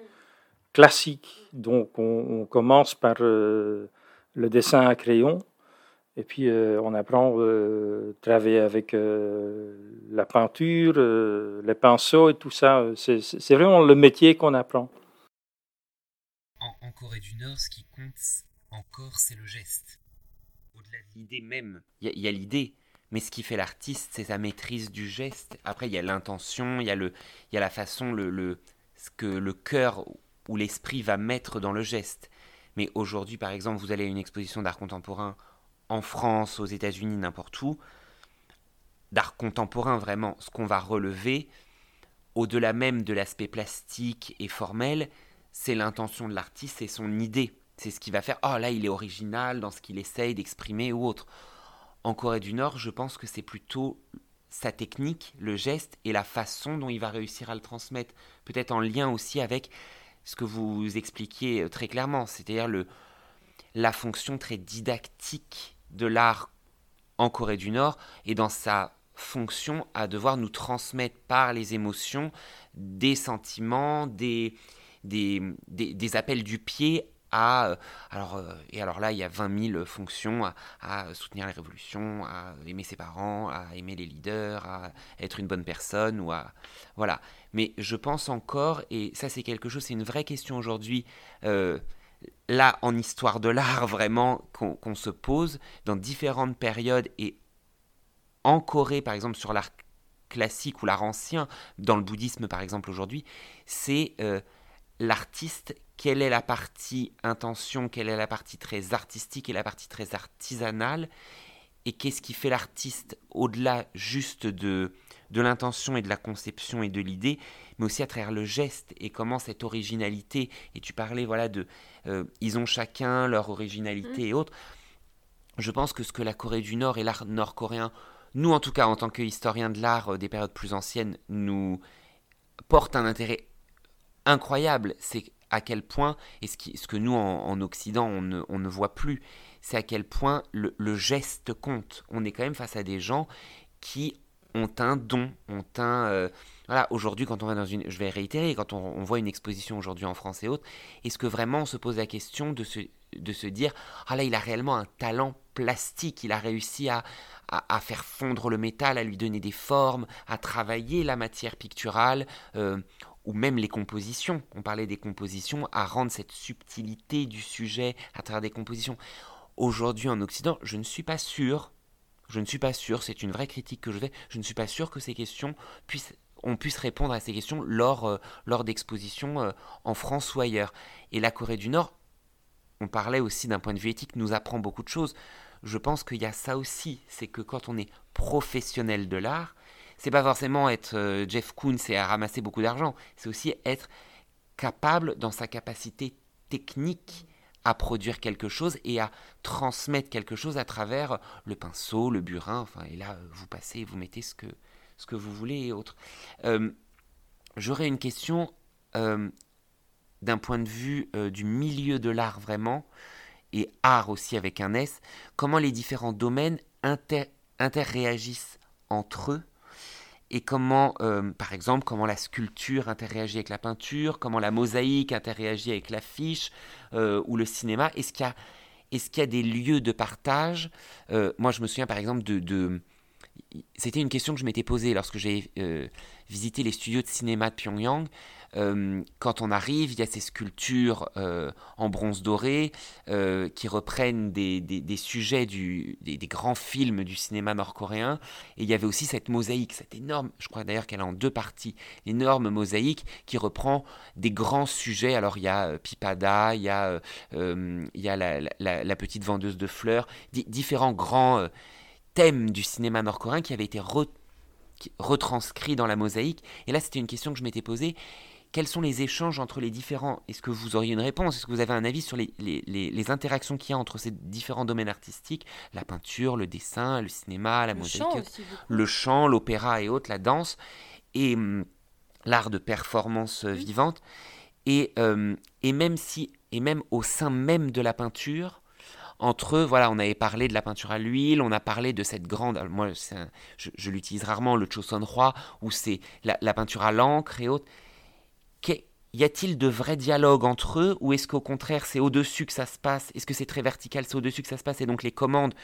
classique. Donc on, commence par euh, le dessin à crayon, et puis euh, on apprend à euh, travailler avec la peinture, les pinceaux et tout ça. C'est vraiment le métier qu'on apprend. En, Corée du Nord, ce qui compte encore, c'est le geste. Au-delà de l'idée même, il y a l'idée mais ce qui fait l'artiste, c'est sa maîtrise du geste. Après, il y a l'intention, il y a, le, il y a la façon, le, le ce que le cœur ou l'esprit va mettre dans le geste. Mais aujourd'hui, par exemple, vous allez à une exposition d'art contemporain en France, aux États-Unis, n'importe où, d'art contemporain vraiment, ce qu'on va relever, au-delà même de l'aspect plastique et formel, c'est l'intention de l'artiste et son idée. C'est ce qui va faire, oh là, il est original dans ce qu'il essaye d'exprimer ou autre. En Corée du Nord, je pense que c'est plutôt sa technique, le geste et la façon dont il va réussir à le transmettre. Peut-être en lien aussi avec ce que vous expliquiez euh, très clairement, c'est-à-dire la fonction très didactique de l'art en Corée du Nord et dans sa fonction à devoir nous transmettre par les émotions des sentiments, des appels du pied euh, alors, euh, et alors là, il y a 20 000 fonctions à, soutenir les révolutions, à aimer ses parents, à aimer les leaders, à être une bonne personne, ou à, voilà. Mais je pense encore, et ça c'est quelque chose, c'est une vraie question aujourd'hui, euh, là en histoire de l'art vraiment, qu'on se pose dans différentes périodes, et en Corée par exemple sur l'art classique ou l'art ancien, dans le bouddhisme par exemple aujourd'hui, c'est l'artiste quelle est la partie intention, quelle est la partie très artistique et la partie très artisanale, et qu'est-ce qui fait l'artiste au-delà juste de, de l'intention et de la conception et de l'idée, mais aussi à travers le geste et comment cette originalité, et tu parlais voilà de, euh, ils ont chacun leur originalité mmh. et autres, je pense que ce que la Corée du Nord et l'art nord-coréen, nous en tout cas en tant qu'historiens de l'art euh, des périodes plus anciennes, nous portent un intérêt incroyable, c'est à quel point, et ce, que nous en, Occident on ne, on ne, voit plus, c'est à quel point le, geste compte. On est quand même face à des gens qui ont un don, ont un... Euh, voilà, aujourd'hui quand on va dans une... Je vais réitérer, quand on, voit une exposition aujourd'hui en France et autres, est-ce que vraiment on se pose la question de se, de se dire, ah là il a réellement un talent plastique, il a réussi à, à, faire fondre le métal, à lui donner des formes, à travailler la matière picturale, euh, ou même les compositions. On parlait des compositions, à rendre cette subtilité du sujet à travers des compositions. Aujourd'hui en Occident, je ne suis pas sûr, je ne suis pas sûr, c'est une vraie critique que je fais, je ne suis pas sûr que ces questions puissent on puisse répondre à ces questions lors, euh, lors d'expositions euh, en France ou ailleurs. Et la Corée du Nord, on parlait aussi d'un point de vue éthique, nous apprend beaucoup de choses. Je pense qu'il y a ça aussi, c'est que quand on est professionnel de l'art, c'est pas forcément être euh, Jeff Koons et à ramasser beaucoup d'argent, c'est aussi être capable dans sa capacité technique à produire quelque chose et à transmettre quelque chose à travers le pinceau, le burin, enfin, et là, vous passez, vous mettez ce que, ce que vous voulez et autres. Euh, j'aurais une question euh, d'un point de vue du milieu de l'art vraiment, et art aussi avec un S, comment les différents domaines interréagissent entre eux? Et comment, euh, par exemple, comment la sculpture interagit avec la peinture, comment la mosaïque interagit avec l'affiche euh, ou le cinéma. Est-ce qu'il y a, des lieux de partage? Euh, Moi, je me souviens par exemple de c'était une question que je m'étais posée lorsque j'ai visité les studios de cinéma de Pyongyang. Euh, quand on arrive, il y a ces sculptures euh, en bronze doré euh, qui reprennent des, sujets du, des, grands films du cinéma nord-coréen. Et il y avait aussi cette mosaïque, cette énorme, je crois d'ailleurs qu'elle est en deux parties, l'énorme mosaïque qui reprend des grands sujets. Alors il y a Pipada, il y a, il y a la, petite vendeuse de fleurs, différents grands thèmes du cinéma nord-coréen qui avaient été retranscrits dans la mosaïque. Et là, c'était une question que je m'étais posée quels sont les échanges entre les différents? Est-ce que vous auriez une réponse? Est-ce que vous avez un avis sur les, les, interactions qu'il y a entre ces différents domaines artistiques? La peinture, le dessin, le cinéma, la musique, le chant, l'opéra et autres, la danse, et hum, l'art de performance euh, vivante. Et, euh, et, même si, et même au sein même de la peinture, entre eux, voilà, on avait parlé de la peinture à l'huile, on a parlé de cette grande, moi je, l'utilise rarement, le Choson Roi, où c'est la, la, peinture à l'encre et autres y a-t-il de vrais dialogues entre eux ou est-ce qu'au contraire c'est au-dessus que ça se passe? Est-ce que c'est très vertical, c'est au-dessus que ça se passe et donc les commandes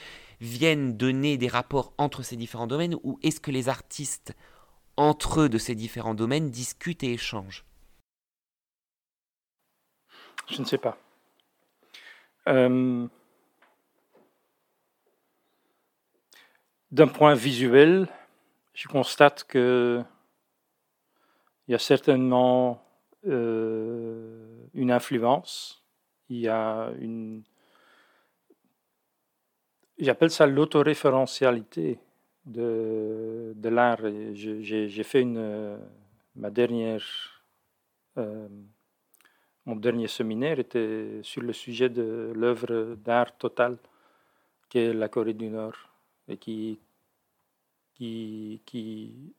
viennent donner des rapports entre ces différents domaines ou est-ce que les artistes entre eux de ces différents domaines discutent et échangent? Je ne sais pas. Euh, d'un point visuel, je constate que il y a certainement une influence, il y a une... J'appelle ça l'autoréférentialité de, de l'art. J'ai fait une, ma dernière, euh, mon dernier séminaire était sur le sujet de l'œuvre d'art totale qu'est la Corée du Nord et qui, qui, qui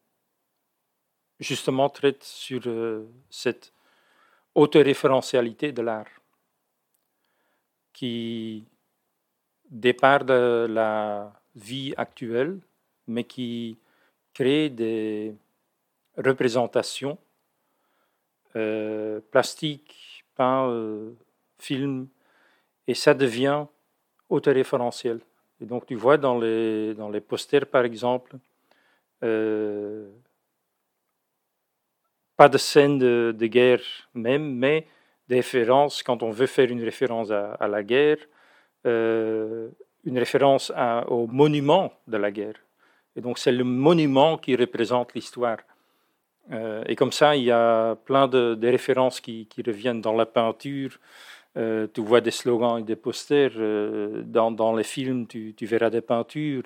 justement traite sur euh, cette autoréférentialité de l'art qui départ de la vie actuelle mais qui crée des représentations euh, plastiques, peints, euh, films, et ça devient autoréférentiel. Et donc tu vois dans les, dans les posters, par exemple, euh, pas de scène de, guerre même, mais des références, quand on veut faire une référence à, la guerre, une référence au monument de la guerre. Et donc c'est le monument qui représente l'histoire. Euh, et comme ça, il y a plein de, références qui, reviennent dans la peinture. Euh, tu vois des slogans et des posters. Euh, dans, les films, tu, verras des peintures.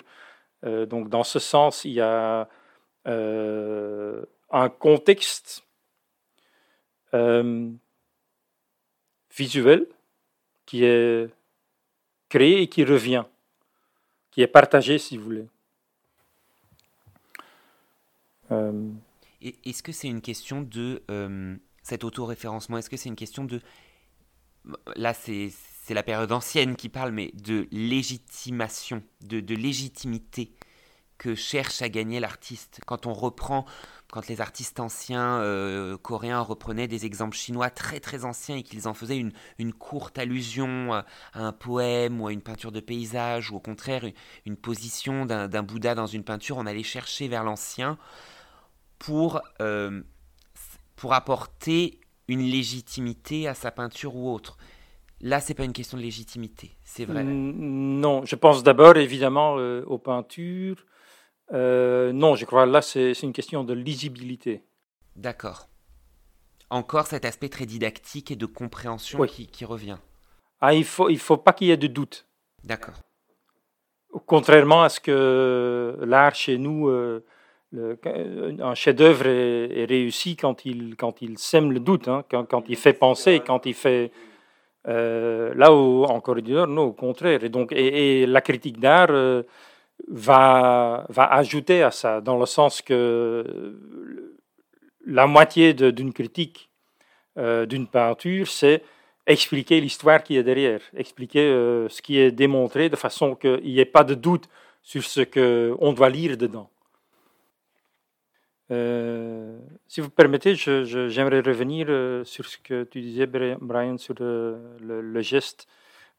donc dans ce sens, il y a un contexte visuel qui est créé et qui revient, qui est partagé, si vous voulez. Euh, est-ce que c'est une question de euh, cet autoréférencement Est-ce que c'est une question de. Là, c'est la période ancienne qui parle, mais de légitimation, de légitimité que cherche à gagner l'artiste. Quand on reprend, quand les artistes anciens euh, coréens reprenaient des exemples chinois très très anciens et qu'ils en faisaient une, une, courte allusion à un poème ou à une peinture de paysage, ou au contraire une, position d'un Bouddha dans une peinture, on allait chercher vers l'ancien pour, euh, pour apporter une légitimité à sa peinture ou autre. Là, c'est pas une question de légitimité, c'est vrai. Non, je pense d'abord évidemment euh, aux peintures. Euh, non, je crois là, c'est une question de lisibilité. D'accord. Encore cet aspect très didactique et de compréhension qui, qui, revient. Ah, il faut, il faut pas qu'il y ait de doute. D'accord. Contrairement à ce que l'art chez nous un chef-d'œuvre est, réussi quand il, quand il sème le doute, hein, quand, quand, il fait penser, quand il fait. Euh, là où, en Corée du Nord, non, au contraire. Et, donc, et, la critique d'art euh, va, va ajouter à ça, dans le sens que la moitié d'une critique euh, d'une peinture, c'est expliquer l'histoire qui est derrière, expliquer ce qui est démontré de façon qu'il n'y ait pas de doute sur ce qu'on doit lire dedans. Euh, si vous permettez, j'aimerais revenir euh, sur ce que tu disais, Brian, sur le, geste.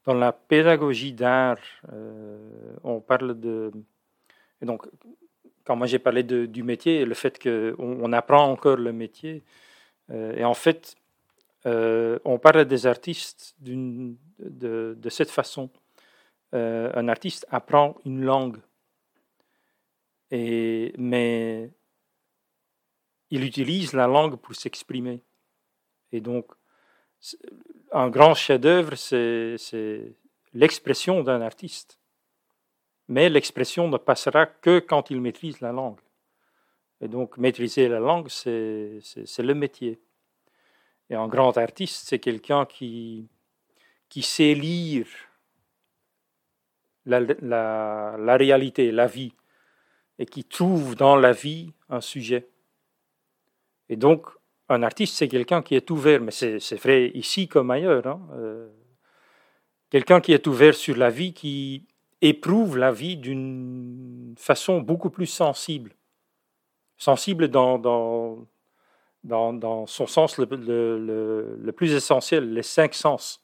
Dans la pédagogie d'art, euh, on parle de... Et donc, quand moi j'ai parlé du métier, le fait qu'on on apprend encore le métier, et en fait, on parle des artistes de, de, cette façon. un artiste apprend une langue, et, mais il utilise la langue pour s'exprimer. Et donc, un grand chef-d'œuvre, c'est l'expression d'un artiste. Mais l'expression ne passera que quand il maîtrise la langue. Et donc, maîtriser la langue, c'est le métier. Et un grand artiste, c'est quelqu'un qui, sait lire la, la, la réalité, la vie, et qui trouve dans la vie un sujet. Et donc, un artiste, c'est quelqu'un qui est ouvert, mais c'est vrai ici comme ailleurs. Hein, euh, quelqu'un qui est ouvert sur la vie, qui éprouve la vie d'une façon beaucoup plus sensible. Sensible dans, dans, dans, son sens le, le, plus essentiel, les cinq sens.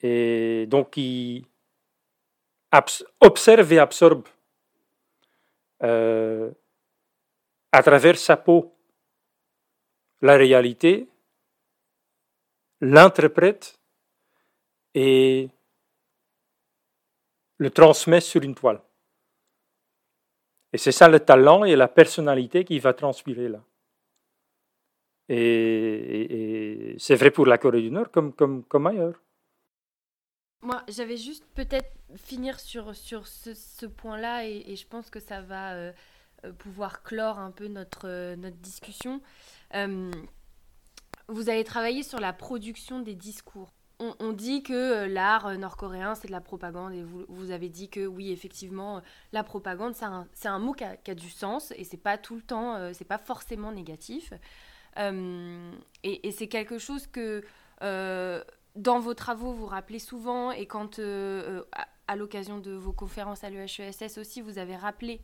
Et donc, il observe et absorbe euh, à travers sa peau la réalité, l'interprète et le transmet sur une toile. Et c'est ça le talent et la personnalité qui va transpirer là. Et, c'est vrai pour la Corée du Nord comme, comme, comme ailleurs. Moi, j'avais juste peut-être finir sur, sur ce, point-là et, je pense que ça va euh, euh, pouvoir clore un peu notre, euh, notre discussion. Vous avez travaillé sur la production des discours. On, dit que l'art nord-coréen, c'est de la propagande et vous, avez dit que oui, effectivement, la propagande, c'est un, mot qui a, du sens et c'est pas tout le temps, c'est pas forcément négatif. et, c'est quelque chose que dans vos travaux, vous rappelez souvent, et quand, euh, euh, à, l'occasion de vos conférences à l'UHESS aussi, vous avez rappelé,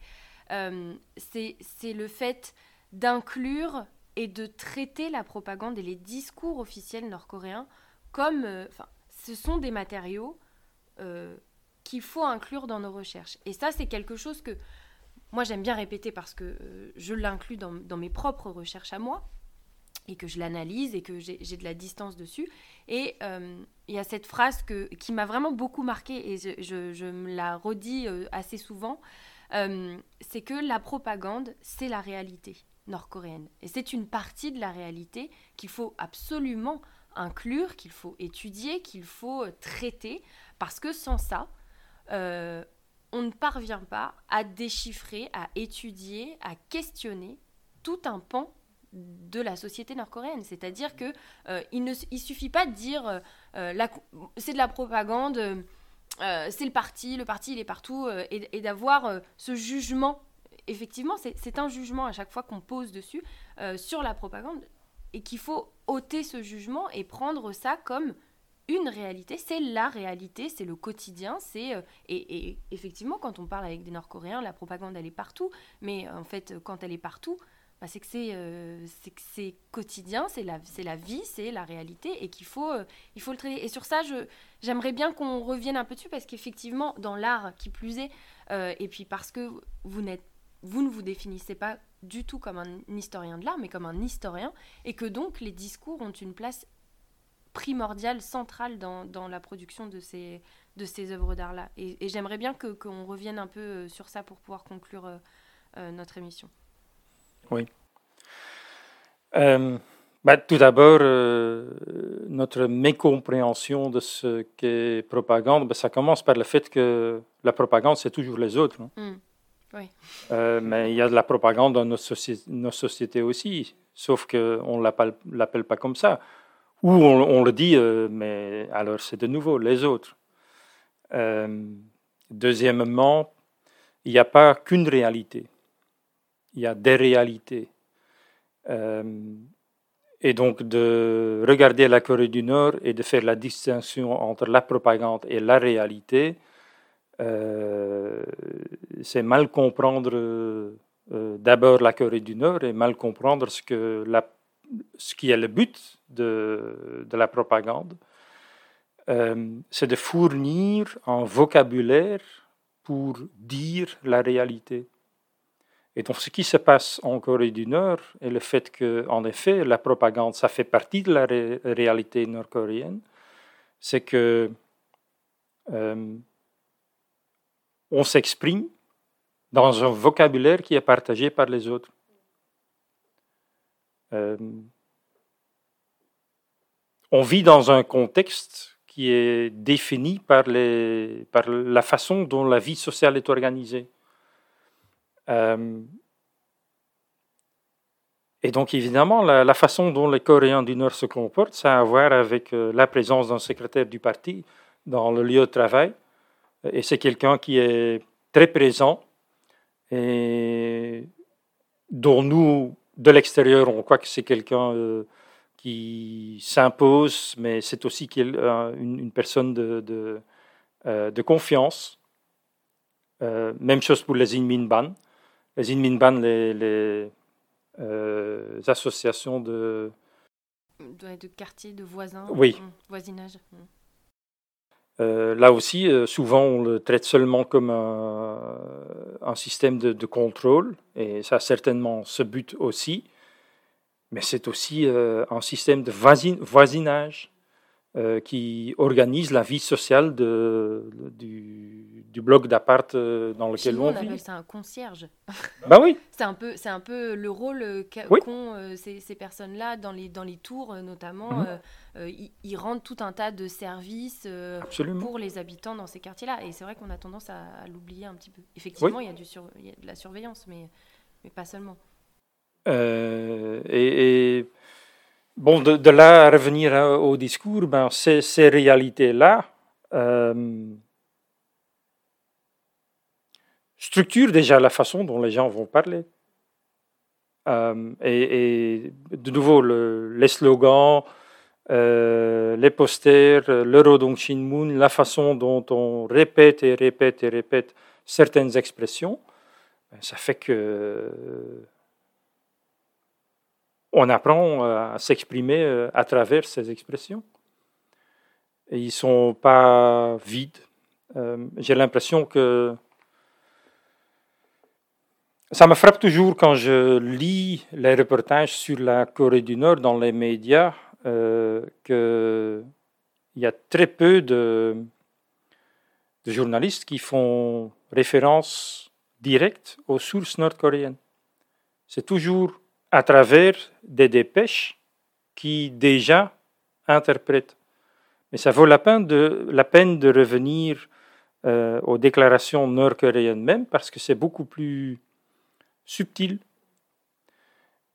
euh, c'est le fait d'inclure et de traiter la propagande et les discours officiels nord-coréens comme... Enfin, ce sont des matériaux qu'il faut inclure dans nos recherches. Et ça, c'est quelque chose que moi, j'aime bien répéter parce que je l'inclus dans, mes propres recherches à moi et que je l'analyse et que j'ai de la distance dessus. Et euh, il y a cette phrase que, qui m'a vraiment beaucoup marquée et je, me la redis euh, assez souvent, euh, c'est que la propagande, c'est la réalité nord-coréenne. Et c'est une partie de la réalité qu'il faut absolument inclure, qu'il faut étudier, qu'il faut traiter, parce que sans ça, on ne parvient pas à déchiffrer, à étudier, à questionner tout un pan de la société nord-coréenne. C'est-à-dire que euh, il ne suffit pas de dire euh, euh, c'est de la propagande, c'est le parti, le parti il est partout, et, d'avoir ce jugement. Effectivement, c'est un jugement à chaque fois qu'on pose dessus sur la propagande, et qu'il faut ôter ce jugement et prendre ça comme une réalité, c'est la réalité, c'est le quotidien, c'est et, et, effectivement quand on parle avec des Nord-Coréens, la propagande elle est partout, mais en fait quand elle est partout, bah, c'est que c'est euh, quotidien, c'est la, la vie, c'est la réalité et qu'il faut, euh, il faut le traiter. Et sur ça, j'aimerais bien qu'on revienne un peu dessus parce qu'effectivement, dans l'art qui plus est, euh, et puis parce que vous, vous ne vous définissez pas du tout comme un historien de l'art, mais comme un historien, et que donc les discours ont une place primordiale, centrale dans, dans la production de ces, de ces œuvres d'art-là. Et, et j'aimerais bien qu'on revienne un peu sur ça pour pouvoir conclure notre émission. Oui. Euh, bah, tout d'abord, euh, notre mécompréhension de ce qu'est propagande, bah, ça commence par le fait que la propagande, c'est toujours les autres. Hein. Hmm. Euh, mais il y a de la propagande dans nos, nos sociétés aussi, sauf qu'on ne l'appelle pas comme ça. Ou on, le dit, mais alors c'est de nouveau les autres. deuxièmement, il n'y a pas qu'une réalité il y a des réalités. Euh, et donc de regarder la Corée du Nord et de faire la distinction entre la propagande et la réalité, euh, c'est mal comprendre euh, d'abord la Corée du Nord et mal comprendre ce, que la, ce qui est le but de, de la propagande. c'est de fournir un vocabulaire pour dire la réalité. Et donc, ce qui se passe en Corée du Nord est le fait que, en effet, la propagande, ça fait partie de la réalité nord-coréenne, c'est que euh, on s'exprime dans un vocabulaire qui est partagé par les autres. Euh, on vit dans un contexte qui est défini par, la façon dont la vie sociale est organisée. Euh, et donc, évidemment, la, façon dont les Coréens du Nord se comportent, ça a à voir avec euh, la présence d'un secrétaire du parti dans le lieu de travail. Et c'est quelqu'un qui est très présent et dont nous, de l'extérieur, on croit que c'est quelqu'un euh, qui s'impose, mais c'est aussi une, une, personne de, de, de confiance. même chose pour les Inminban les Inminban, les, les euh, associations de... de... quartiers, de voisins, oui. Hum, voisinage. Euh, là aussi, euh, souvent, on le traite seulement comme un, système de, de, contrôle, et ça a certainement ce but aussi, mais c'est aussi un système de voisinage. Euh, qui organise la vie sociale de, du, du bloc d'appart euh, dans lequel nous, on on vit. appelle ça un concierge. Ben oui, C'est un peu, c'est un peu le rôle euh, Oui. qu'ont euh, ces, ces personnes-là dans les, dans les tours notamment. Mhm. euh, ils, ils rendent tout un tas de services pour les habitants dans ces quartiers-là. Et c'est vrai qu'on a tendance à, à l'oublier un petit peu. Effectivement, il, y a du sur- il y a de la surveillance, mais, mais pas seulement. Et, et, bon, de, là à revenir à- au discours, ben, ces, réalités-là euh, structurent déjà la façon dont les gens vont parler. Euh, et, de nouveau, le- les slogans, euh, les posters, l'Eurodong Shinmun, la façon dont on répète et répète et répète certaines expressions, ben, ça fait que on apprend euh, à s'exprimer euh, à travers ces expressions. Et ils ne sont pas vides. Euh, J'ai l'impression que ça me frappe toujours quand je lis les reportages sur la Corée du Nord dans les médias qu'il y a très peu de journalistes qui font référence directe aux sources nord-coréennes. C'est toujours à travers des dépêches qui déjà interprètent. Mais ça vaut la peine de, revenir euh, aux déclarations nord-coréennes même parce que c'est beaucoup plus subtil.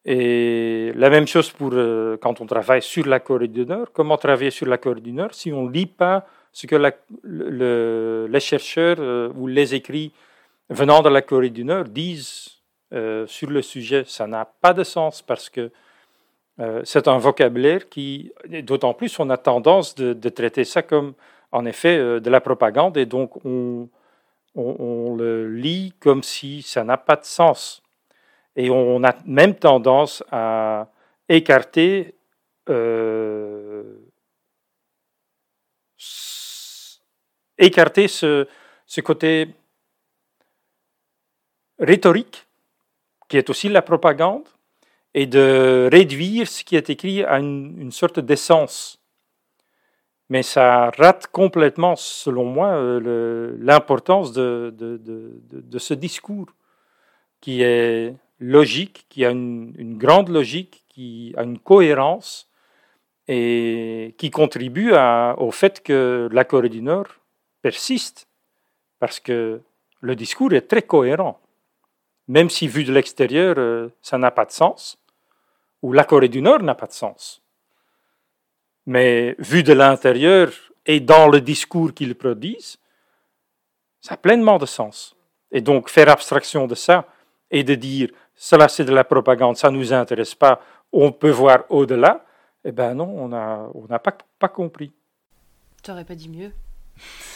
Et la même chose pour euh, quand on travaille sur la Corée du Nord. Comment travailler sur la Corée du Nord si on ne lit pas ce que les chercheurs euh, ou les écrits venant de la Corée du Nord disent euh, sur le sujet, ça n'a pas de sens parce que euh, c'est un vocabulaire qui, d'autant plus, on a tendance de, traiter ça comme, en effet, euh, de la propagande et donc on, on- on le lit comme si ça n'a pas de sens. Et on a même tendance à écarter écarter ce, ce côté rhétorique qui est aussi la propagande, et de réduire ce qui est écrit à une, sorte d'essence. Mais ça rate complètement, selon moi, euh, l'importance de, ce discours, qui est logique, qui a une, grande logique, qui a une cohérence, et qui contribue au fait que la Corée du Nord persiste, parce que le discours est très cohérent même si vu de l'extérieur, euh, ça n'a pas de sens, ou la Corée du Nord n'a pas de sens. Mais vu de l'intérieur et dans le discours qu'ils produisent, ça a pleinement de sens. Et donc faire abstraction de ça et de dire cela c'est de la propagande, ça ne nous intéresse pas, on peut voir au-delà, eh bien non, on n'a on n'a pas, pas compris. Tu n'aurais pas dit mieux.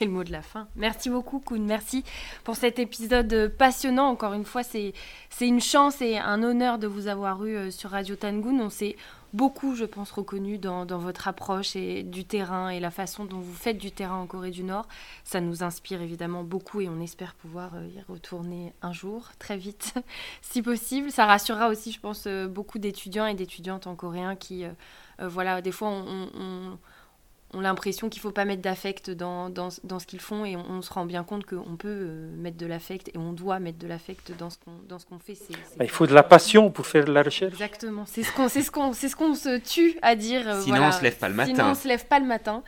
Le mot de la fin. Merci beaucoup, Koun. Merci pour cet épisode euh, passionnant. Encore une fois, c'est une chance et un honneur de vous avoir eu euh, sur Radio Tangoon. On s'est beaucoup, je pense, reconnu dans, dans votre approche et du terrain et la façon dont vous faites du terrain en Corée du Nord. Ça nous inspire évidemment beaucoup et on espère pouvoir euh, y retourner un jour, très vite, si possible. Ça rassurera aussi, je pense, beaucoup d'étudiants et d'étudiantes en coréen qui, voilà, des fois, on- on ont l'impression qu'il ne faut pas mettre d'affect dans, dans, dans ce qu'ils font et on, on se rend bien compte qu'on peut euh, mettre de l'affect et on doit mettre de l'affect dans ce qu'on dans ce qu'on fait. Ben, il faut de la passion pour faire de la recherche. Exactement. C'est ce qu'on c'est ce qu'on c'est ce qu'on se tue à dire. euh, Sinon, voilà. on se lève pas le matin. Sinon, on se lève pas le matin.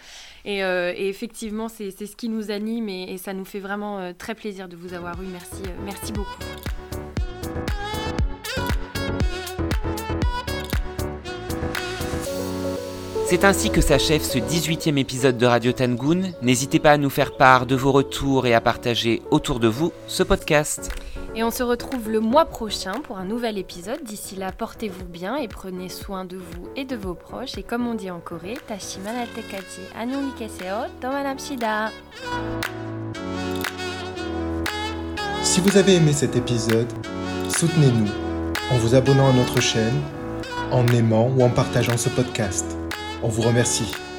Et, euh, et effectivement, c'est c'est ce qui nous anime et, et ça nous fait vraiment très plaisir de vous avoir eu. Merci, merci beaucoup. C'est ainsi que s'achève ce 18e épisode de Radio Tangoon. N'hésitez pas à nous faire part de vos retours et à partager autour de vous ce podcast. Et on se retrouve le mois prochain pour un nouvel épisode. D'ici là, portez-vous bien et prenez soin de vous et de vos proches. Et comme on dit en Corée, Tashiman Altekaji, Anon Shida. Si vous avez aimé cet épisode, soutenez-nous en vous abonnant à notre chaîne, en aimant ou en partageant ce podcast. On vous remercie.